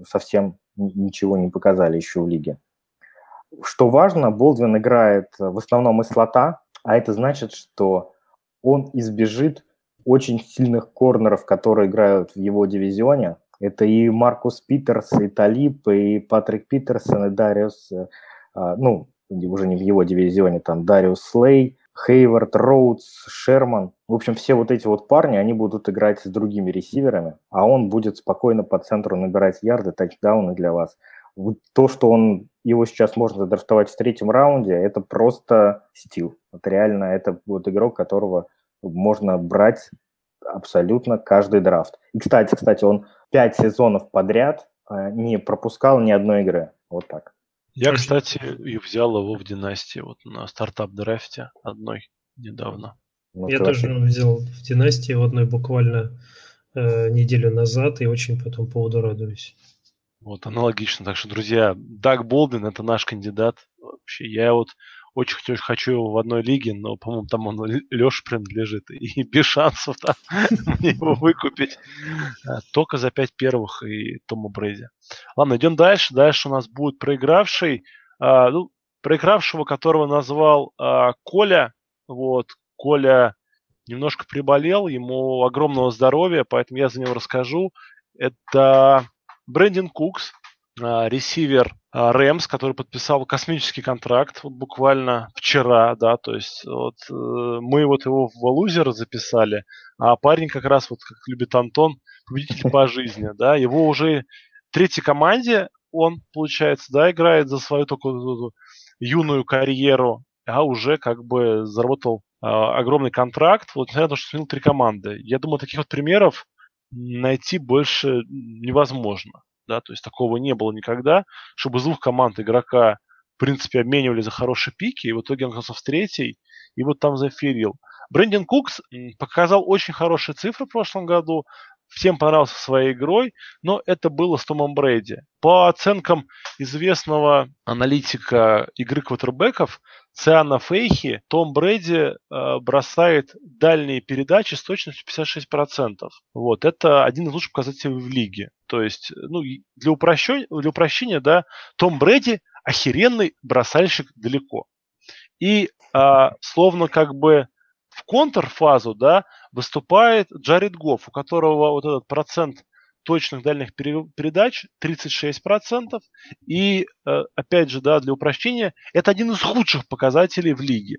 [SPEAKER 2] совсем ничего не показали еще в лиге. Что важно, Болдвин играет в основном из слота, а это значит, что он избежит очень сильных корнеров, которые играют в его дивизионе. Это и Маркус Питерс, и Талип, и Патрик Питерсон, и Дариус, э, а, ну, уже не в его дивизионе, там Дариус Слей, Хейвард, Роудс, Шерман. В общем, все вот эти вот парни, они будут играть с другими ресиверами, а он будет спокойно по центру набирать ярды, тачдауны для вас. Вот то, что он его сейчас можно задрафтовать в третьем раунде, это просто стил. Вот реально это вот игрок, которого можно брать абсолютно каждый драфт. И, кстати, кстати, он пять сезонов подряд а, не пропускал ни одной игры. Вот так.
[SPEAKER 1] Я, кстати, и взял его в династии вот на стартап-драфте одной недавно.
[SPEAKER 3] Ну, Я тоже вообще... взял в династии в одной буквально э, неделю назад и очень по этому поводу радуюсь.
[SPEAKER 1] Вот, аналогично. Так что, друзья, Даг Болдин – это наш кандидат. Вообще, я вот очень хочу, его в одной лиге, но, по-моему, там он Леш принадлежит. И *laughs* без шансов там *laughs* его выкупить. А, только за пять первых и Тома Брейди. Ладно, идем дальше. Дальше у нас будет проигравший. А, ну, проигравшего, которого назвал а, Коля. Вот, Коля немножко приболел, ему огромного здоровья, поэтому я за него расскажу. Это Брэндин Кукс, ресивер а, Рэмс, который подписал космический контракт вот буквально вчера, да, то есть вот э, мы вот его в лузер записали, а парень как раз вот, как любит Антон, победитель *laughs* по жизни, да, его уже третьей команде он, получается, да, играет за свою такую юную карьеру, а уже как бы заработал э, огромный контракт, вот несмотря на то, что сменил три команды. Я думаю, таких вот примеров найти больше невозможно да, то есть такого не было никогда, чтобы из двух команд игрока, в принципе, обменивали за хорошие пики, и в итоге он оказался в третьей, и вот там заферил. Брэндон Кукс показал очень хорошие цифры в прошлом году, всем понравился своей игрой, но это было с Томом Брейди. По оценкам известного аналитика игры квотербеков, Циана Фейхи, Том Брэди э, бросает дальние передачи с точностью 56%. Вот, это один из лучших показателей в лиге. То есть, ну, для упрощения, для упрощения да, Том Брэди охеренный бросальщик далеко. И э, словно как бы в контрфазу, да, выступает Джаред Гофф, у которого вот этот процент точных дальних передач 36%. И, э, опять же, да, для упрощения, это один из худших показателей в лиге.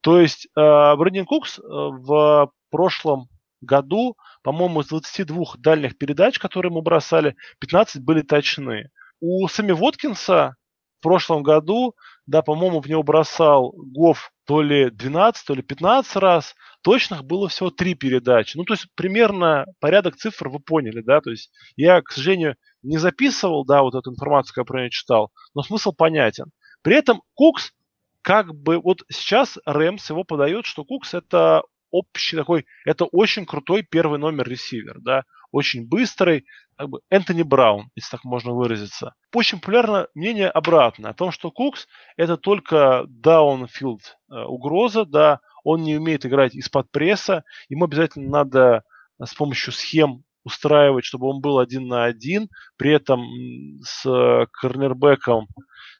[SPEAKER 1] То есть э, Брэдин Кукс э, в прошлом году, по-моему, из 22 дальних передач, которые мы бросали, 15 были точны. У Сами Воткинса прошлом году, да, по-моему, в него бросал Гофф то ли 12, то ли 15 раз, точных было всего три передачи. Ну, то есть примерно порядок цифр вы поняли, да, то есть я, к сожалению, не записывал, да, вот эту информацию, которую я читал, но смысл понятен. При этом Кукс, как бы, вот сейчас Рэмс его подает, что Кукс это общий такой, это очень крутой первый номер ресивер, да, очень быстрый, как бы Энтони Браун, если так можно выразиться. Очень популярно мнение обратное, о том, что Кукс это только даунфилд э, угроза, да, он не умеет играть из-под пресса, ему обязательно надо э, с помощью схем устраивать, чтобы он был один на один, при этом с э, корнербеком,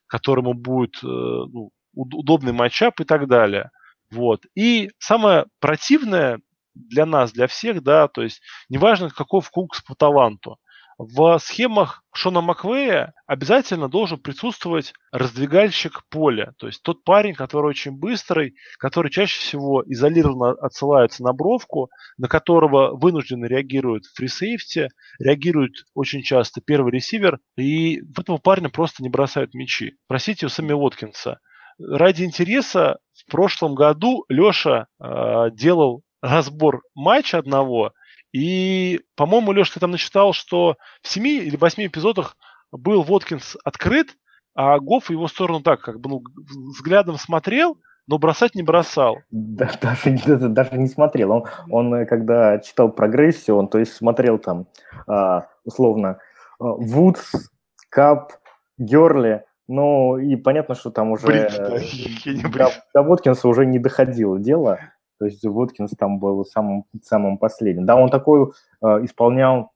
[SPEAKER 1] которому будет ну, удобный матчап и так далее. Вот. И самое противное для нас, для всех, да, то есть неважно, каков Кукс по таланту, в схемах Шона Маквея обязательно должен присутствовать раздвигальщик поля. То есть тот парень, который очень быстрый, который чаще всего изолированно отсылается на бровку, на которого вынужденно реагирует фрисейфти, реагирует очень часто первый ресивер, и в этого парня просто не бросают мячи. Просите у Сами Уоткинса. Ради интереса в прошлом году Леша э, делал разбор матча одного, и, по-моему, Леш, ты там насчитал, что в семи или восьми эпизодах был Воткинс открыт, а Гофф его сторону так, как бы, ну, взглядом смотрел, но бросать не бросал.
[SPEAKER 2] Да, *laughs* даже, даже не смотрел. Он, он, э, когда читал прогрессию, он, то есть, смотрел там, а, условно, Вудс, Кап, Герли, ну, и понятно, что там уже Блин, да, до, до Воткинса уже не доходило дело. То есть Воткинс там был самым, самым последним. Да, он такой э, исполнял,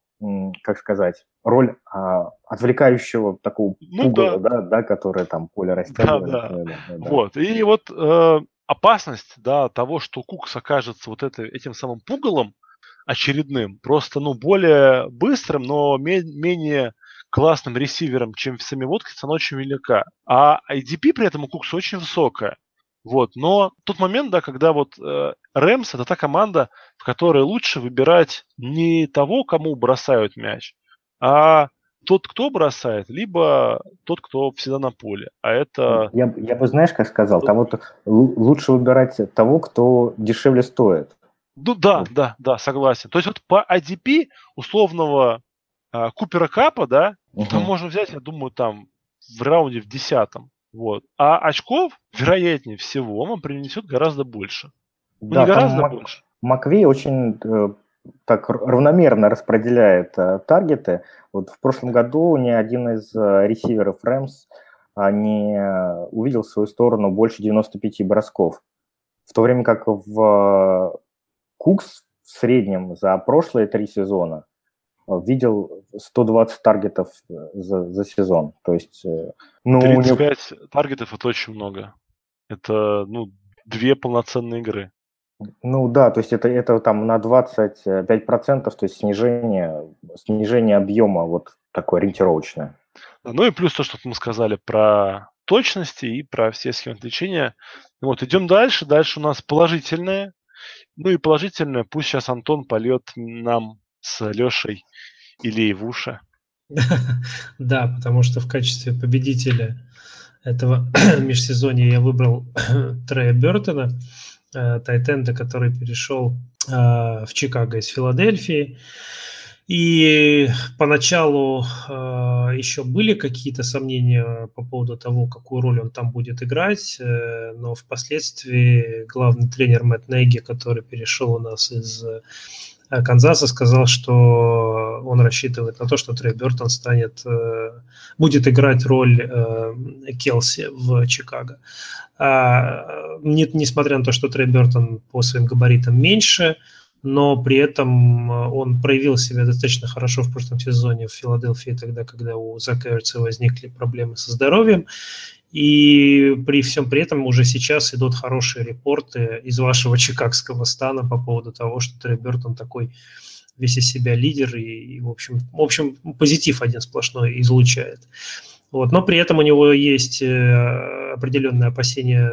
[SPEAKER 2] как сказать, роль э, отвлекающего такого ну, пугала, да. Да, да, которое там поле растягивает. Да,
[SPEAKER 1] да. Да, да. Вот, и вот э, опасность, да, того, что Кукс окажется вот это, этим самым пугалом, очередным, просто, ну, более быстрым, но менее классным ресивером, чем сами Воткинс, она очень велика. А IDP при этом у Кукса очень высокая. Вот. Но тот момент, да, когда вот э, Рэмс это та команда, в которой лучше выбирать не того, кому бросают мяч, а тот, кто бросает, либо тот, кто всегда на поле. А это...
[SPEAKER 2] Я, я бы, знаешь, как сказал, там вот лучше выбирать того, кто дешевле стоит.
[SPEAKER 1] Ну да, вот. да, да, согласен. То есть вот по ADP условного а, Купера Капа, да, угу. там можно взять, я думаю, там в раунде в десятом. Вот. А очков, вероятнее всего, он принесет гораздо больше.
[SPEAKER 2] Ну, да, не гораздо Мак- больше. Маквей очень э, так равномерно распределяет э, таргеты. Вот в прошлом году ни один из э, ресиверов Рэмс а, не э, увидел в свою сторону больше 95 бросков. В то время как в э, Кукс в среднем за прошлые три сезона видел 120 таргетов э, за, за сезон. То есть, э,
[SPEAKER 1] ну, 35 него... таргетов это очень много. Это, ну, две полноценные игры.
[SPEAKER 2] Ну да, то есть это, это там на 25%, то есть снижение, снижение объема вот такое ориентировочное.
[SPEAKER 1] Ну и плюс то, что мы сказали про точности и про все схемы отвлечения. Вот, идем дальше. Дальше у нас положительное. Ну и положительное, пусть сейчас Антон польет нам с Лешей или в уши. *laughs*
[SPEAKER 3] Да, потому что в качестве победителя этого *clears throat* межсезонья я выбрал *clears throat* Трея Бертона, э, Тайтенда, который перешел э, в Чикаго из Филадельфии. И поначалу э, еще были какие-то сомнения по поводу того, какую роль он там будет играть, э, но впоследствии главный тренер Мэтт Неги, который перешел у нас из Канзаса сказал, что он рассчитывает на то, что Трей Бертон станет, э, будет играть роль э, Келси в Чикаго. А, несмотря на то, что Трей Бертон по своим габаритам меньше, но при этом он проявил себя достаточно хорошо в прошлом сезоне в Филадельфии, тогда, когда у Зака Эрца возникли проблемы со здоровьем. И при всем при этом уже сейчас идут хорошие репорты из вашего *laughs* чикагского стана по поводу того, что Трей Бертон такой весь из себя лидер и, и в, общем, в общем, позитив один сплошной излучает. Вот. Но при этом у него есть э, определенные опасения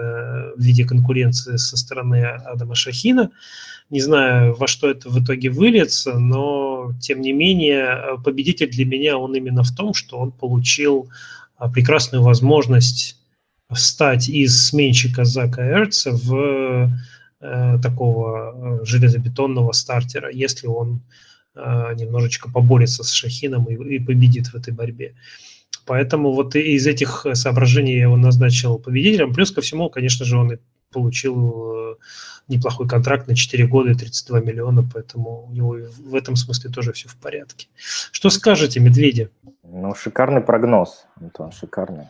[SPEAKER 3] в виде конкуренции со стороны Адама Шахина. Не знаю, во что это в итоге выльется, но тем не менее победитель для меня он именно в том, что он получил прекрасную возможность встать из сменщика Зака Эрца в э, такого э, железобетонного стартера, если он э, немножечко поборется с Шахином и, и победит в этой борьбе. Поэтому вот из этих соображений я его назначил победителем. Плюс ко всему, конечно же, он и получил э, неплохой контракт на 4 года и 32 миллиона, поэтому у него в этом смысле тоже все в порядке. Что скажете, Медведи?
[SPEAKER 2] Ну, шикарный прогноз, Антон, шикарный.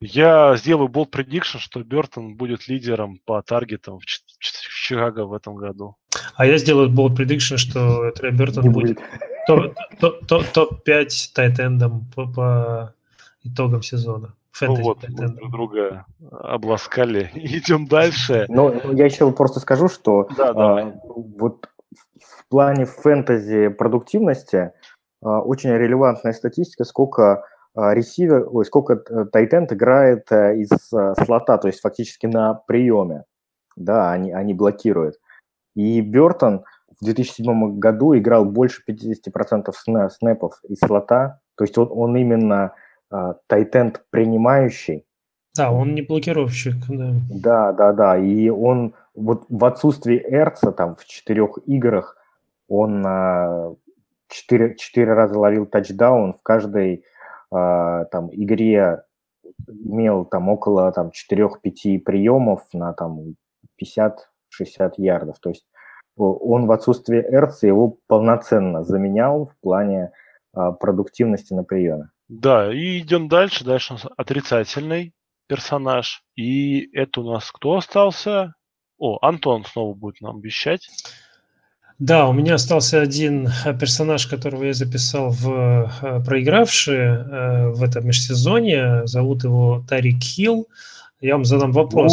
[SPEAKER 1] Я сделаю болт prediction, что Бертон будет лидером по таргетам в Чикаго в этом году.
[SPEAKER 3] А я сделаю болт prediction, что Трей Бертон будет топ-5 тайтендом по, по итогам сезона.
[SPEAKER 1] Фэнтези ну вот, мы друг друга обласкали. *laughs* Идем дальше.
[SPEAKER 2] Ну, я еще просто скажу, что да, а, вот в плане фэнтези продуктивности а, очень релевантная статистика, сколько а, ресивер, ой, сколько э, тайтенд играет э, из а, слота, то есть фактически на приеме, да, они, они блокируют. И Бертон в 2007 году играл больше 50% снэпов из слота, то есть он, он именно тайтенд принимающий.
[SPEAKER 3] Да, он не блокировщик, да.
[SPEAKER 2] Да, да, да, и он вот в отсутствии Эрца там в четырех играх он четыре, четыре раза ловил тачдаун, в каждой э, там игре имел там около там 4-5 приемов на там 50-60 ярдов. То есть он в отсутствии Эрца его полноценно заменял в плане э, продуктивности на приеме.
[SPEAKER 1] Да, и идем дальше. Дальше у нас отрицательный персонаж. И это у нас кто остался? О, Антон снова будет нам обещать.
[SPEAKER 3] Да, у меня остался один э, персонаж, которого я записал в э, проигравшие э, в этом межсезонье. Зовут его Тарик Хилл. Я вам задам вопрос.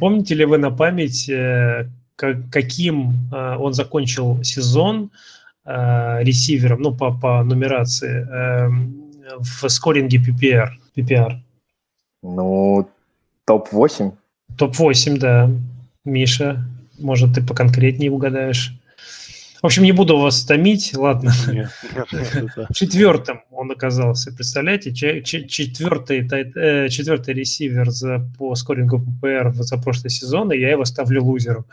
[SPEAKER 3] Помните ли вы на память, каким он закончил сезон ресивером, ну, по, по нумерации, эм, в скоринге PPR. PPR.
[SPEAKER 2] Ну, топ-8.
[SPEAKER 3] Топ-8, да. Миша, может, ты поконкретнее угадаешь? В общем, не буду вас томить, ладно. Нет, Четвертым он оказался, представляете? Четвертый, э, четвертый ресивер за, по скорингу ППР за прошлый сезон, и я его ставлю лузером.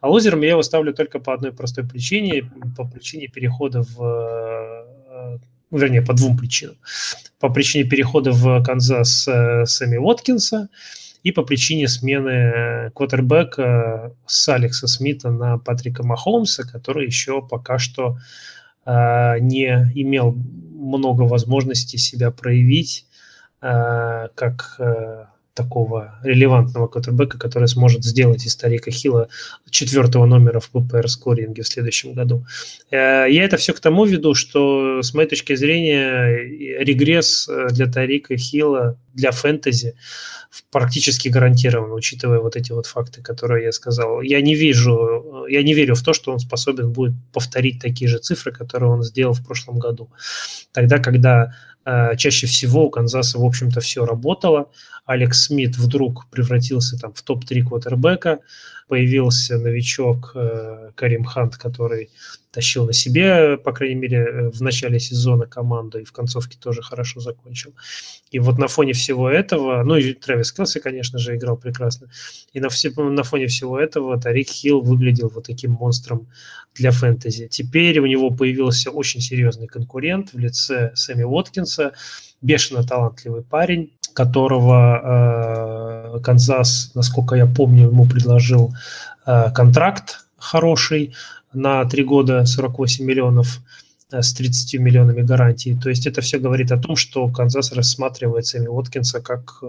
[SPEAKER 3] А лузером я его ставлю только по одной простой причине, по причине перехода в э, вернее, по двум причинам. По причине перехода в Канзас э, Сэмми Уоткинса – и по причине смены квотербека с Алекса Смита на Патрика Махомса, который еще пока что э, не имел много возможностей себя проявить э, как э, такого релевантного квотербека, который сможет сделать из старика Хила четвертого номера в ППР скоринге в следующем году. Э, я это все к тому веду, что с моей точки зрения регресс э, для Тарика Хила для фэнтези практически гарантирован, учитывая вот эти вот факты, которые я сказал. Я не вижу, я не верю в то, что он способен будет повторить такие же цифры, которые он сделал в прошлом году. Тогда, когда э, чаще всего у Канзаса, в общем-то, все работало, Алекс Смит вдруг превратился там в топ-3 квотербека, появился новичок э, Карим Хант, который тащил на себе, по крайней мере, э, в начале сезона команду и в концовке тоже хорошо закончил. И вот на фоне всего этого, ну и Трэвис Келси, конечно же, играл прекрасно, и на, все, на фоне всего этого Тарик Хилл выглядел вот таким монстром для фэнтези. Теперь у него появился очень серьезный конкурент в лице Сэмми Уоткинса, бешено талантливый парень, которого э, Канзас, насколько я помню, ему предложил э, контракт хороший на три года 48 миллионов э, с 30 миллионами гарантий. То есть это все говорит о том, что Канзас рассматривает Сэмми Уоткинса как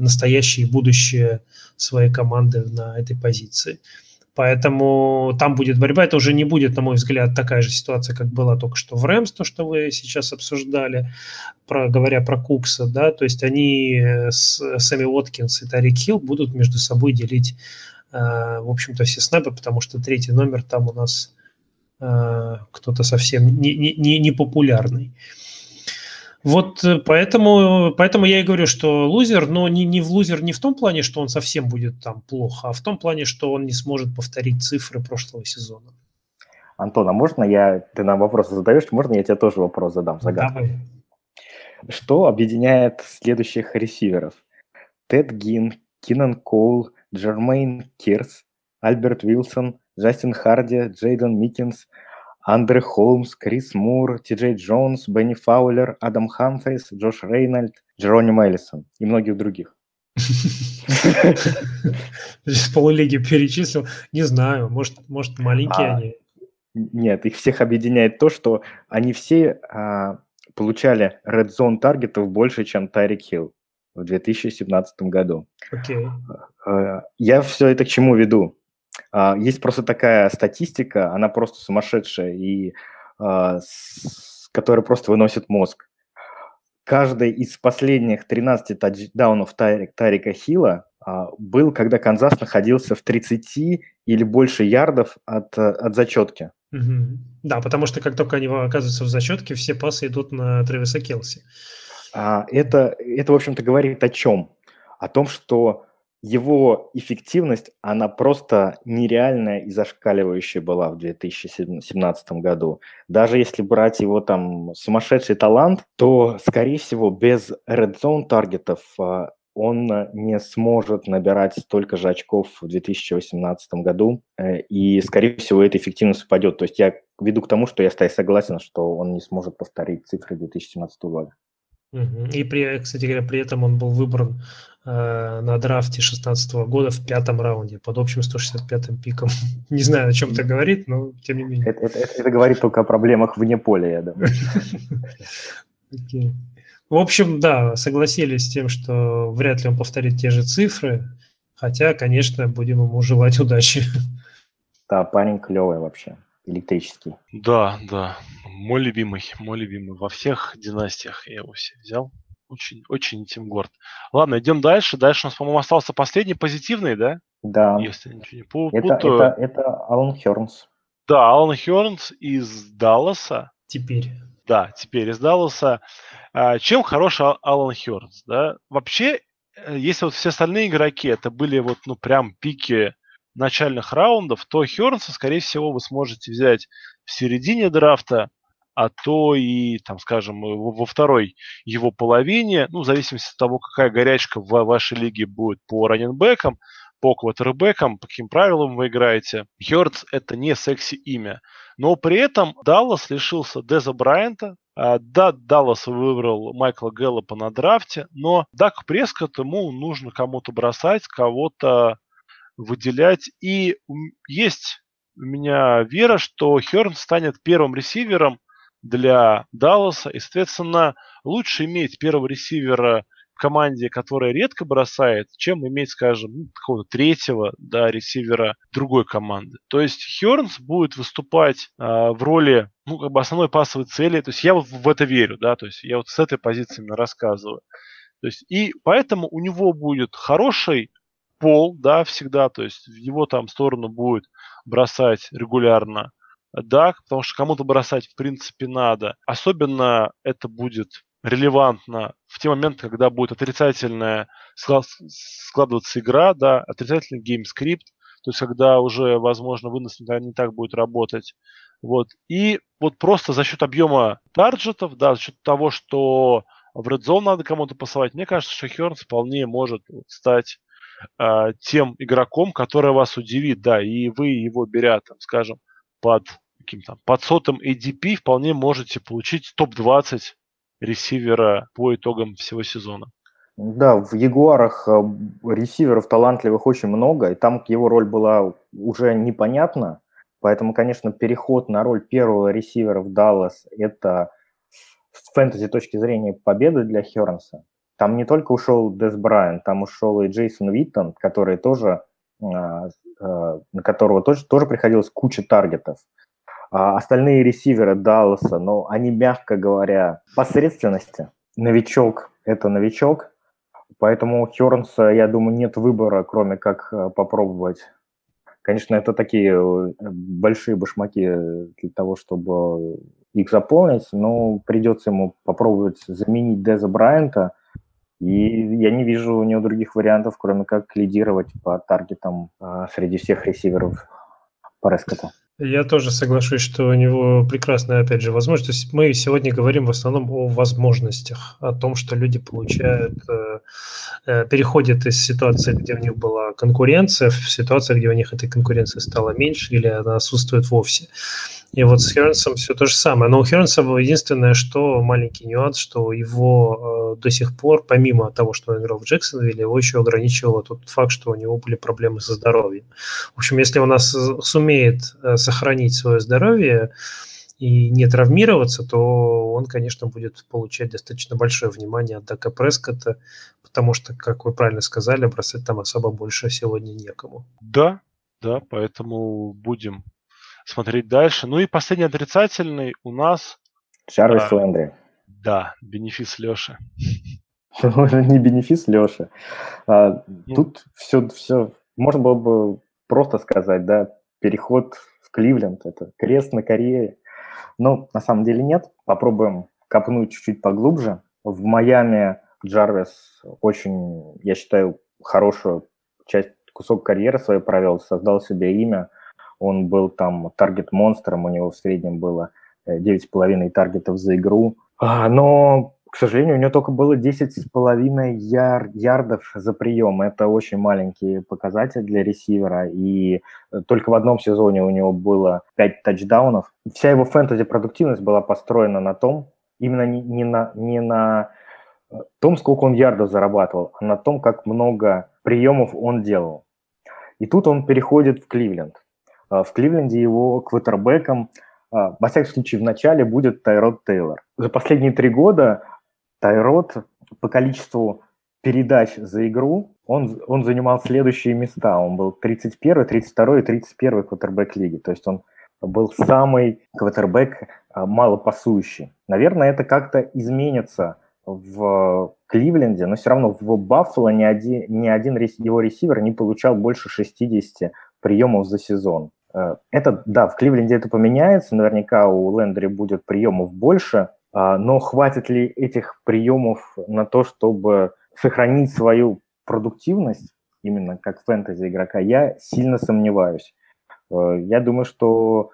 [SPEAKER 3] настоящее будущее своей команды на этой позиции. Поэтому там будет борьба. Это уже не будет, на мой взгляд, такая же ситуация, как была только что в Рэмс, то, что вы сейчас обсуждали, про, говоря про Кукса. Да? То есть они э, с Сэмми Уоткинс и Тарик Хилл будут между собой делить, э, в общем-то, все снэпы, потому что третий номер там у нас э, кто-то совсем не, не, не, не популярный. Вот э, поэтому, поэтому я и говорю, что лузер, но не, не в лузер не в том плане, что он совсем будет там плохо, а в том плане, что он не сможет повторить цифры прошлого сезона.
[SPEAKER 2] Антон, а можно я, ты нам вопросы задаешь, можно я тебе тоже вопрос задам, загадку? Давай. Что объединяет следующих ресиверов? Тед Гин, Кинан Коул, Джермейн Кирс, Альберт Вилсон, Джастин Харди, Джейден Миккинс – Андре Холмс, Крис Мур, Ти Джей Джонс, Бенни Фаулер, Адам Хамфрис, Джош Рейнольд, Джероним Эллисон и многих других.
[SPEAKER 3] С *laughs* полулиги перечислил. Не знаю, может, может маленькие а, они.
[SPEAKER 2] Нет, их всех объединяет то, что они все а, получали red zone таргетов больше, чем Тайрик Хилл в 2017 году.
[SPEAKER 3] Okay.
[SPEAKER 2] А, я все это к чему веду? А, есть просто такая статистика, она просто сумасшедшая, и а, которая просто выносит мозг. Каждый из последних 13 тачдаунов Тарик, Тарика Хила а, был, когда Канзас находился в 30 или больше ярдов от, от зачетки.
[SPEAKER 3] Угу. Да, потому что как только они оказываются в зачетке, все пасы идут на Тревиса Келси.
[SPEAKER 2] Это, это, в общем-то, говорит о чем? О том, что его эффективность, она просто нереальная и зашкаливающая была в 2017 году. Даже если брать его там сумасшедший талант, то, скорее всего, без red zone таргетов а, он не сможет набирать столько же очков в 2018 году, э, и, скорее всего, эта эффективность упадет. То есть я веду к тому, что я согласен, что он не сможет повторить цифры 2017 года.
[SPEAKER 3] И, при, кстати говоря, при этом он был выбран э, на драфте 2016 года в пятом раунде под общим 165-м пиком. *laughs* Не знаю, о чем это говорит, но тем не менее.
[SPEAKER 2] Это, это, это говорит только о проблемах вне поля, я думаю. *laughs*
[SPEAKER 3] Okay. В общем, да, согласились с тем, что вряд ли он повторит те же цифры, хотя, конечно, будем ему желать удачи.
[SPEAKER 2] Да, парень клевый вообще электрический.
[SPEAKER 1] Да, да. Мой любимый, мой любимый. Во всех династиях я его все взял. Очень, очень этим горд. Ладно, идем дальше. Дальше у нас, по-моему, остался последний позитивный, да?
[SPEAKER 2] Да.
[SPEAKER 1] Если ничего не
[SPEAKER 2] это,
[SPEAKER 1] путаю.
[SPEAKER 2] Это, это Алан Хернс.
[SPEAKER 1] Да, Алан Хернс из Далласа.
[SPEAKER 3] Теперь.
[SPEAKER 1] Да, теперь из Далласа. А, чем хорош Алан Хернс? Да? Вообще, э, если вот все остальные игроки это были вот, ну, прям пики начальных раундов, то Хернса, скорее всего, вы сможете взять в середине драфта, а то и, там, скажем, во второй его половине, ну, в зависимости от того, какая горячка в вашей лиге будет по раненбекам, по квотербекам, по каким правилам вы играете. Хёрдс – это не секси-имя. Но при этом Даллас лишился Деза Брайанта, а, да, Даллас выбрал Майкла Гэллопа на драфте, но Дак Прескотт ему нужно кому-то бросать, кого-то выделять. И есть у меня вера, что Херн станет первым ресивером для Далласа. И, соответственно, лучше иметь первого ресивера в команде, которая редко бросает, чем иметь, скажем, ну, какого-то третьего да, ресивера другой команды. То есть Хернс будет выступать э, в роли ну, как бы основной пасовой цели. То есть я вот в это верю, да, то есть я вот с этой позиции именно рассказываю. То есть, и поэтому у него будет хороший пол, да, всегда, то есть в его там сторону будет бросать регулярно Дак, потому что кому-то бросать в принципе надо. Особенно это будет релевантно в те моменты, когда будет отрицательная складываться игра, да, отрицательный game script, то есть когда уже, возможно, вынос не так будет работать. Вот. И вот просто за счет объема target ов, да, за счет того, что в Red Zone надо кому-то посылать, мне кажется, что Хернс вполне может стать э, тем игроком, который вас удивит, да, и вы его беря, там, скажем, под каким-то под сотым ADP вполне можете получить топ-20 ресивера по итогам всего сезона.
[SPEAKER 2] Да, в Ягуарах э, ресиверов талантливых очень много, и там его роль была уже непонятна, поэтому, конечно, переход на роль первого ресивера в Даллас – это с фэнтези точки зрения победы для Хернса. Там не только ушел Дез Брайант, там ушел и Джейсон Виттон, который тоже, а, а, на которого тоже, тоже приходилось куча target ов. А остальные ресиверы Далласа, ну, они, мягко говоря, посредственности. Новичок – это новичок. Поэтому у Хернса, я думаю, нет выбора, кроме как э, попробовать. Конечно, это такие э, большие башмаки для того, чтобы их заполнить, но придется ему попробовать заменить Деза Брайанта – и я не вижу у него других вариантов, кроме как лидировать по таргетам а, среди всех ресиверов по Рескоту.
[SPEAKER 3] Я тоже соглашусь, что у него прекрасная, опять же, возможность. Мы сегодня говорим в основном о возможностях, о том, что люди получают, э, переходят из ситуации, где у них была конкуренция, в ситуацию, где у них этой конкуренции стало меньше или она отсутствует вовсе. И вот с Хернсом все то же самое. Но у Хернса единственное, что маленький нюанс, что его э, до сих пор, помимо того, что он играл в Джексонвилле, его еще ограничивал тот факт, что у него были проблемы со здоровьем. В общем, если он нас сумеет э, сохранить свое здоровье и не травмироваться, то он, конечно, будет получать достаточно большое внимание от Дака Прескота, потому что, как вы правильно сказали, бросать там особо больше сегодня некому.
[SPEAKER 1] Да, да, поэтому будем смотреть дальше. Ну и последний отрицательный у нас...
[SPEAKER 2] Чарльз а, Лэндри.
[SPEAKER 1] Да, бенефис Леши. *laughs*
[SPEAKER 2] Не бенефис Леши. А, ну, тут все, все, можно было бы просто сказать, да, переход в Кливленд, это крест на карьере. Но на самом деле нет. Попробуем копнуть чуть-чуть поглубже. В Майами Джарвис очень, я считаю, хорошую часть, кусок карьеры своей провел, создал себе имя, он был там таргет-монстром, у него в среднем было 9,5 э, таргетов за игру. А, но, к сожалению, у него только было 10,5 яр ярдов за прием. Это очень маленький показатель для ресивера. И э, только в одном сезоне у него было 5 тачдаунов. Вся его фэнтези-продуктивность была построена на том, именно не, не, на, не на э, том, сколько он ярдов зарабатывал, а на том, как много приемов он делал. И тут он переходит в Кливленд. А, в Кливленде его квотербеком, во всяком случае, в начале будет Тайрод Тейлор. За последние три года Тайрод по количеству передач за игру, он, он занимал следующие места. Он был 31, 32 и 31 квотербек лиги. То есть он был самый квотербек а, малопасующий. Наверное, это как-то изменится в Кливленде, но все равно в Баффало ни один, ни один его ресивер не получал больше 60 приемов за сезон. Э, это, да, в Кливленде это поменяется, наверняка у Лендри будет приемов больше, но хватит ли этих приемов на то, чтобы сохранить свою продуктивность, именно как фэнтези игрока, я сильно сомневаюсь. Э, я думаю, что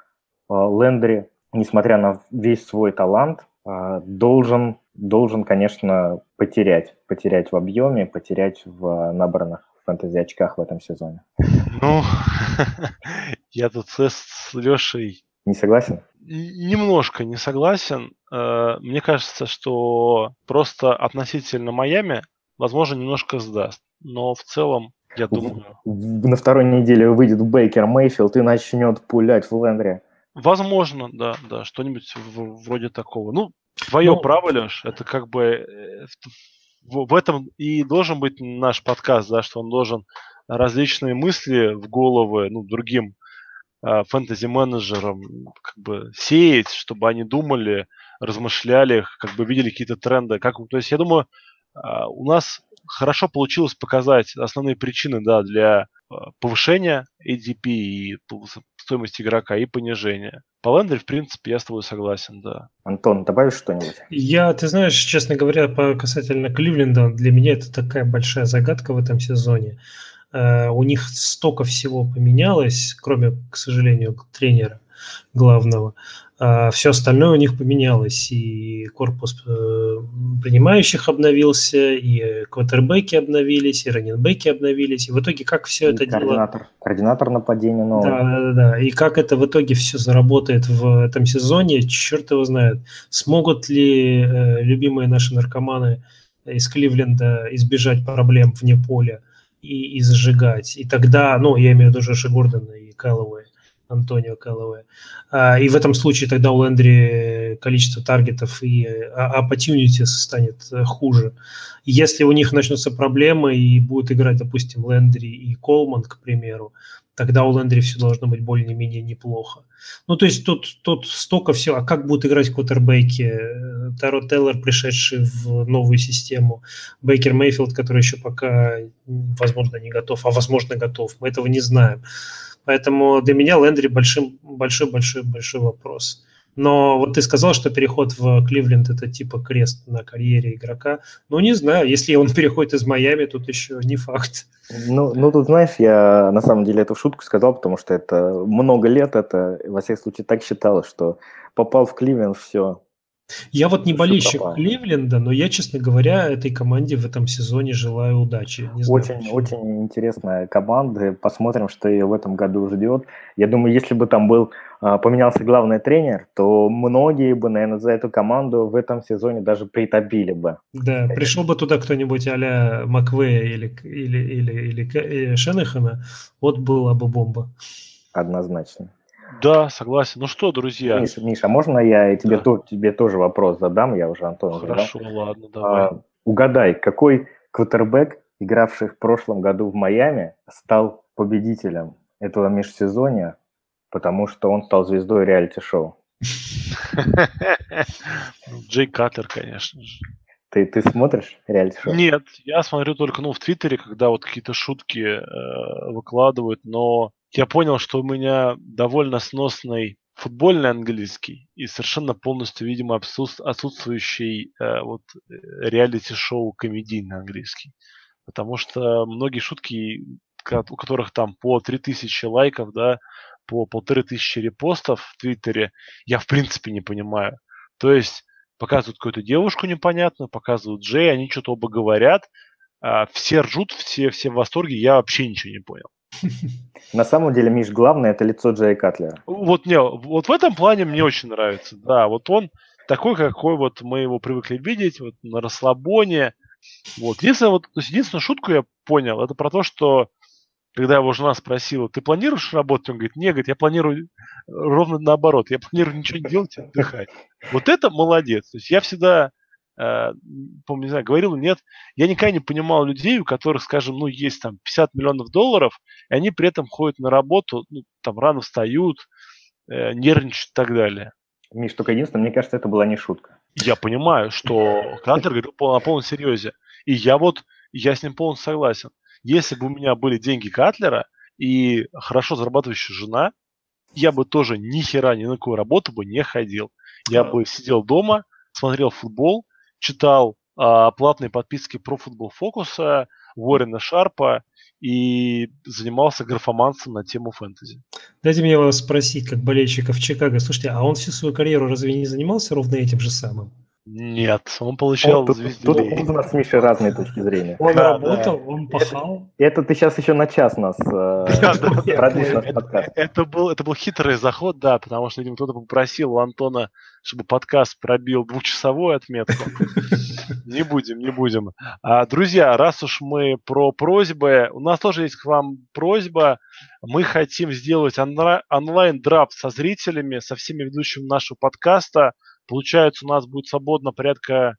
[SPEAKER 2] э, Лендри, несмотря на весь свой талант, должен, должен, конечно, потерять, потерять в объеме, потерять в набранных фэнтези очках в этом сезоне.
[SPEAKER 1] Ну, *laughs* я тут с Лешей...
[SPEAKER 2] Не согласен?
[SPEAKER 1] Немножко не согласен. Э, мне кажется, что просто относительно Майами, возможно, немножко сдаст. Но в целом, я думаю...
[SPEAKER 2] На второй неделе выйдет Бейкер Мейфилд и начнет пулять в Лендре.
[SPEAKER 1] Возможно, да, да, что-нибудь вроде такого. Ну, твое ну, право, Леш, это как бы э, в, этом и должен быть наш подкаст, да, что он должен различные мысли в головы ну, другим фэнтези-менеджерам как бы сеять, чтобы они думали, размышляли, как бы видели какие-то тренды. Как, то есть я думаю, э, у нас хорошо получилось показать основные причины да, для э, повышения ADP и стоимости игрока и понижения. По Лендри, в принципе, я с тобой согласен, да.
[SPEAKER 2] Антон, добавишь что-нибудь?
[SPEAKER 3] Я, ты знаешь, честно говоря, по касательно Кливленда, для меня это такая большая загадка в этом сезоне. Uh, у них столько всего поменялось, кроме, к сожалению, тренера главного. А все остальное у них поменялось. И корпус э, принимающих обновился, и квотербеки обновились, и раненбеки обновились. И в итоге как все и это
[SPEAKER 2] координатор, дело... Координатор нападения новый.
[SPEAKER 3] Да, да, да. И как это в итоге все заработает в этом сезоне, черт его знает. Смогут ли э, любимые наши наркоманы из Кливленда избежать проблем вне поля и, и зажигать? И тогда, ну, я имею в виду Джоша Гордона и Кэллоуэя Антонио Кэллоуэ. А, и в этом случае тогда у Лендри количество таргетов и а, opportunities станет э, хуже. Если у них начнутся проблемы и будут играть, допустим, Лендри и Колман, к примеру, тогда у Лендри все должно быть более-менее неплохо. Ну, то есть тут, тут столько всего. А как будут играть квотербеки? Таро Теллер, пришедший в новую систему, Бейкер Мейфилд, который еще пока, возможно, не готов, а возможно, готов. Мы этого не знаем. Поэтому для меня Лендри большой-большой-большой-большой вопрос. Но вот ты сказал, что переход в Кливленд это типа крест на карьере игрока. Ну, не знаю, если он *laughs* переходит из Майами, тут еще не факт.
[SPEAKER 2] Ну, ну, тут, знаешь, я на самом деле эту шутку сказал, потому что это много лет, это, во всяком случае, так считалось, что попал в Кливленд, все,
[SPEAKER 3] я вот не болельщик Кливленда, но я, честно говоря, этой команде в этом сезоне желаю удачи.
[SPEAKER 2] Не знаю, очень, почему. очень интересная команда. Посмотрим, что ее в этом году ждет. Я думаю, если бы там был поменялся главный тренер, то многие бы, наверное, за эту команду в этом сезоне даже притопили бы.
[SPEAKER 3] Да, пришел бы туда кто-нибудь а-ля Маквея или, или, или, или, или Шенехана, вот была бы бомба.
[SPEAKER 2] Однозначно.
[SPEAKER 1] Да, согласен. Ну что, друзья?
[SPEAKER 2] Миша, Миша можно я тебе, да. то, тебе тоже вопрос задам? Я уже Антону
[SPEAKER 1] Хорошо, задал. ладно, давай. А,
[SPEAKER 2] угадай, какой квотербек, игравший в прошлом году в Майами, стал победителем этого межсезонья, потому что он стал звездой реалити-шоу?
[SPEAKER 1] Джей Катлер, конечно же.
[SPEAKER 2] Ты, ты смотришь реалити-шоу?
[SPEAKER 1] Нет, я смотрю только ну, в Твиттере, когда вот какие-то шутки э, выкладывают, но я понял, что у меня довольно сносный футбольный английский и совершенно полностью, видимо, отсутствующий э, вот э, реалити-шоу комедийный английский. Потому что многие шутки, у которых там по 3000 лайков, да, по полторы тысячи репостов в Твиттере, я в принципе не понимаю. То есть показывают какую-то девушку непонятную, показывают Джей, они что-то оба говорят, а все ржут, все, все в восторге, я вообще ничего не понял.
[SPEAKER 2] На самом деле, Миш, главное это лицо Джей Катлера.
[SPEAKER 1] Вот, не, вот в этом плане мне очень нравится. Да, вот он такой, какой вот мы его привыкли видеть, вот на расслабоне. Вот. Единственное, вот, то есть единственную шутку я понял, это про то, что когда его жена спросила, ты планируешь работать? Он говорит, нет, говорит, я планирую ровно наоборот, я планирую ничего не делать, отдыхать. Вот это молодец. То есть я всегда э, помню, не знаю, говорил, нет, я никогда не понимал людей, у которых, скажем, ну, есть там 50 миллионов долларов, и они при этом ходят на работу, ну, там рано встают, э, нервничают и так далее.
[SPEAKER 2] Миш, только единственное, мне кажется, это была не шутка.
[SPEAKER 1] Я понимаю, что Катлер говорил на полном серьезе. И я вот, я с ним полностью согласен. Если бы у меня были деньги Катлера и хорошо зарабатывающая жена, я бы тоже ни хера ни на какую работу бы не ходил. Я бы сидел дома, смотрел футбол, читал а, платные подписки Pro Football Focus а, Уоррена Шарпа и занимался графоманством на тему фэнтези.
[SPEAKER 3] Дайте мне вас спросить, как болельщика в Чикаго, слушайте, а он всю свою карьеру разве не занимался ровно этим же самым?
[SPEAKER 1] Нет, он получал
[SPEAKER 2] тут, тут, тут у нас с Мишей разные точки зрения.
[SPEAKER 3] Он да, работал, да. он пахал.
[SPEAKER 2] Это, это ты сейчас еще на час нас *laughs* продлишь
[SPEAKER 1] наш подкаст. Это был, это был хитрый заход, да, потому что, видимо, кто-то попросил у Антона, чтобы подкаст пробил двухчасовую отметку. *laughs* Не будем, не будем. А, друзья, раз уж мы про просьбы, у нас тоже есть к вам просьба. Мы хотим сделать онлайн-драфт со зрителями, со всеми ведущими нашего подкаста. Получается, у нас будет свободно порядка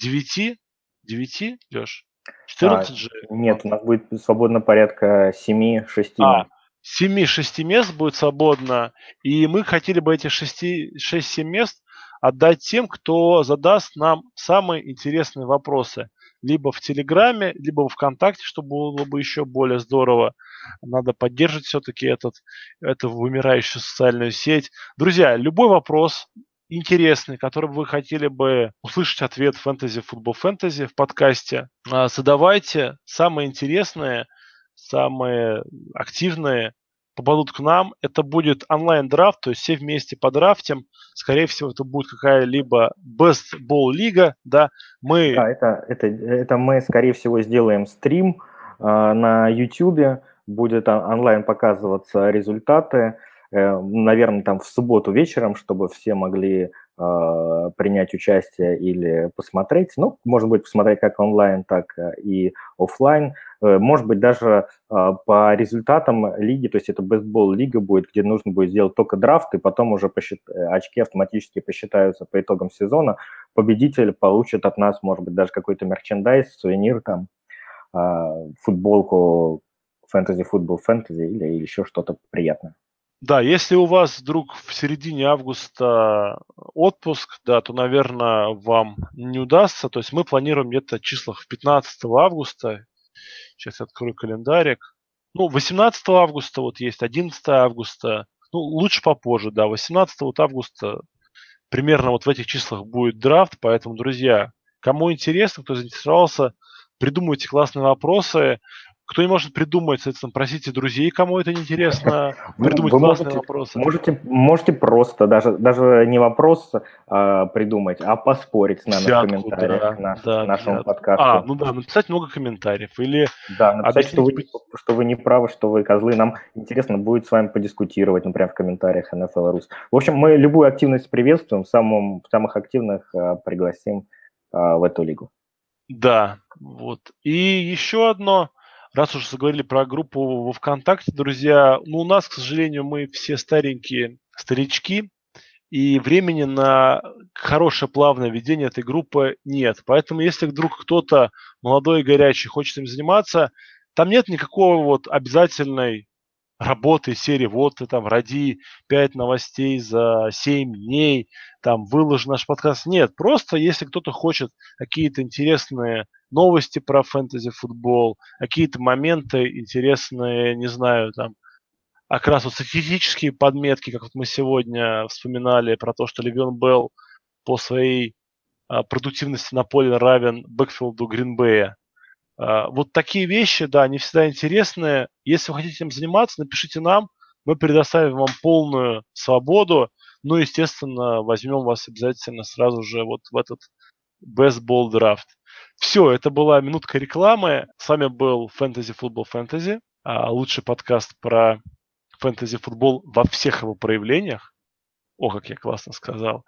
[SPEAKER 1] 9, 9, Леш? 14 а, же?
[SPEAKER 2] Нет, у нас будет свободно порядка 7-6
[SPEAKER 1] а, 7-6 мест будет свободно, и мы хотели бы эти 6-7 мест отдать тем, кто задаст нам самые интересные вопросы. Либо в Телеграме, либо в ВКонтакте, что было бы еще более здорово. Надо поддерживать все-таки этот, эту вымирающую социальную сеть. Друзья, любой вопрос, интересный, который вы хотели бы услышать ответ фэнтези, футбол фэнтези в подкасте, а, задавайте. Самые интересные, самые активные попадут к нам. Это будет онлайн-драфт, то есть все вместе подрафтим. Скорее всего, это будет какая-либо best ball лига, да. Мы...
[SPEAKER 2] Да, это, это, это мы, скорее всего, сделаем стрим э, на YouTube, будет онлайн показываться результаты. Э, наверное, там в субботу вечером, чтобы все могли э, принять участие или посмотреть. Ну, может быть, посмотреть как онлайн, так э, и офлайн. Э, может быть, даже э, по результатам лиги, то есть это бейсбол лига будет, где нужно будет сделать только драфт, и потом уже посчит... очки автоматически посчитаются по итогам сезона. Победитель получит от нас, может быть, даже какой-то мерчендайз, сувенир там, э, футболку фэнтези, футбол, фэнтези или еще что-то приятное.
[SPEAKER 1] Да, если у вас вдруг в середине августа отпуск, да, то, наверное, вам не удастся. То есть мы планируем где-то числах в 15 августа. Сейчас я открою календарик. Ну, 18 августа вот есть, 11 августа. Ну, лучше попозже, да. 18 вот августа примерно вот в этих числах будет драфт. Поэтому, друзья, кому интересно, кто заинтересовался, придумывайте классные вопросы. Кто не может придумать, соответственно, просите друзей, кому это неинтересно, *laughs* придумать вы классные
[SPEAKER 2] можете,
[SPEAKER 1] вопросы.
[SPEAKER 2] Можете, можете просто, даже, даже не вопрос а, придумать, а поспорить с нами Взятку, в комментариях да,
[SPEAKER 1] наш, да, нашему
[SPEAKER 2] взятку. подкасту.
[SPEAKER 1] А, ну да, написать много комментариев. Или
[SPEAKER 2] да, написать, что вы, что вы не правы, что вы козлы. Нам интересно будет с вами подискутировать, например, в комментариях NFL Рус. В общем, мы любую активность приветствуем, самым, самых активных а, пригласим а, в эту лигу.
[SPEAKER 1] Да, вот. И еще одно – раз уж заговорили про группу во ВКонтакте, друзья, ну, у нас, к сожалению, мы все старенькие старички, и времени на хорошее плавное ведение этой группы нет. Поэтому, если вдруг кто-то молодой и горячий хочет им заниматься, там нет никакого вот обязательной работы серии, вот ты там роди 5 новостей за 7 дней, там выложи наш подкаст. Нет, просто если кто-то хочет какие-то интересные новости про фэнтези-футбол, какие-то моменты интересные, не знаю, там, а как раз вот статистические подметки, как вот мы сегодня вспоминали про то, что Левион Белл по своей а, продуктивности на поле равен бэкфилду Гринбея. А, вот такие вещи, да, они всегда интересные. Если вы хотите этим заниматься, напишите нам, мы предоставим вам полную свободу. Ну, естественно, возьмем вас обязательно сразу же вот в этот Best Ball Draft. Все, это была минутка рекламы. С вами был Fantasy Football Fantasy, лучший подкаст про фэнтези-футбол во всех его проявлениях. О, как я классно сказал.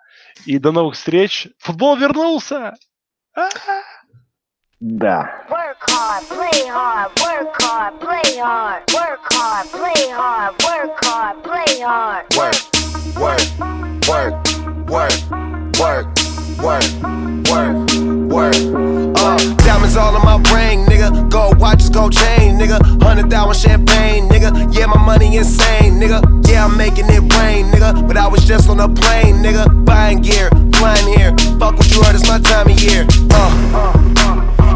[SPEAKER 1] И до новых встреч. Футбол вернулся! А-а-а!
[SPEAKER 2] Да. Work hard, play hard, work hard, play hard, work hard, play hard, work hard, play hard. Work, work, work, work, work, work, work, work. All in my ring, nigga. Gold watches, gold chain, nigga. Hundred thousand champagne, nigga. Yeah, my money insane, nigga. Yeah, I'm making it rain, nigga. But I was just on a plane, nigga. Buying gear
[SPEAKER 4] flying here. Fuck what you heard, it's my time of year. Uh.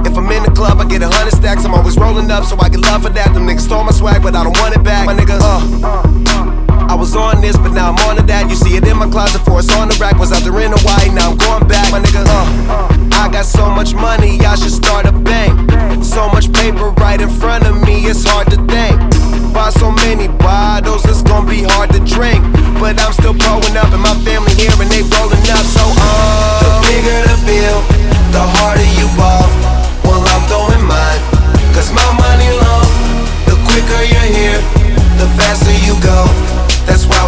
[SPEAKER 4] If I'm in the club, I get a hundred stacks. I'm always rolling up, so I get love for that. Them niggas stole my swag, but I don't want it back. My nigga, uh. I was on this, but now I'm on to that. You see it in my closet for it's on the rack. Was out there in Hawaii, now I'm going back. My nigga, uh. I got so much money, I should start a bank. So much paper right in front of me, it's hard to think. Buy so many bottles, it's gonna be hard to drink. But I'm still growing up, and my family here, and they rolling up. So, uh. The bigger the bill, the harder you ball. Well, I'm throwing mine, cause my money long. The quicker you're here, the faster you go. That's why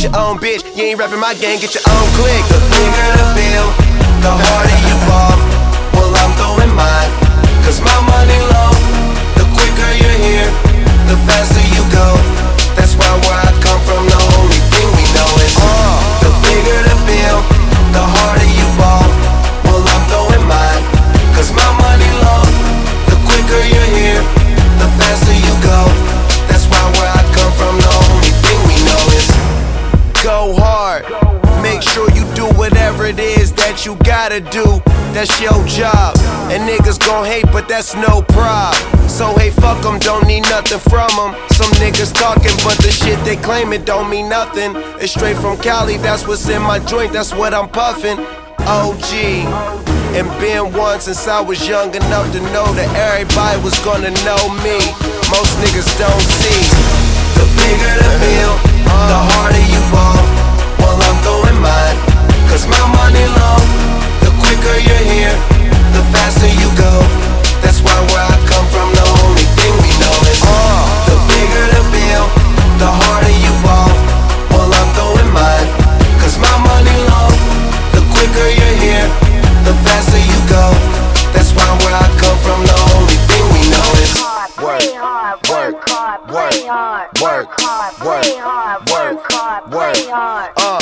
[SPEAKER 4] get your own bitch. You ain't rapping my gang, get your own click. The bigger the bill, the harder you fall. Well, I'm throwing mine, cause my money low. The quicker you're here, the faster you go. You gotta do. That's your job. And niggas gon' hate, but that's no prob. So hey, fuck 'em, don't need nothing from 'em. Some niggas talking, but the shit they claim it don't mean nothing. It's straight from Cali, that's what's in my joint, that's what I'm puffing. OG. And been one since I was young enough to know that everybody was gonna know me. Most niggas don't see. The bigger the bill, the harder you ball. Well, I'm throwing mine, cause my money long. The quicker you're here, the faster you go. That's why where I come from, the only thing we know is uh, the bigger the bill, the harder you ball. Well, I'm throwing mine, cause my money long. The quicker you're here, the faster you go. That's why where I come from, the only thing we know is
[SPEAKER 5] hard, play hard, work hard, play hard,
[SPEAKER 4] work,
[SPEAKER 5] hard,
[SPEAKER 4] work,
[SPEAKER 5] play hard,
[SPEAKER 4] work,
[SPEAKER 5] work hard, play
[SPEAKER 4] work.
[SPEAKER 5] hard.
[SPEAKER 4] Uh,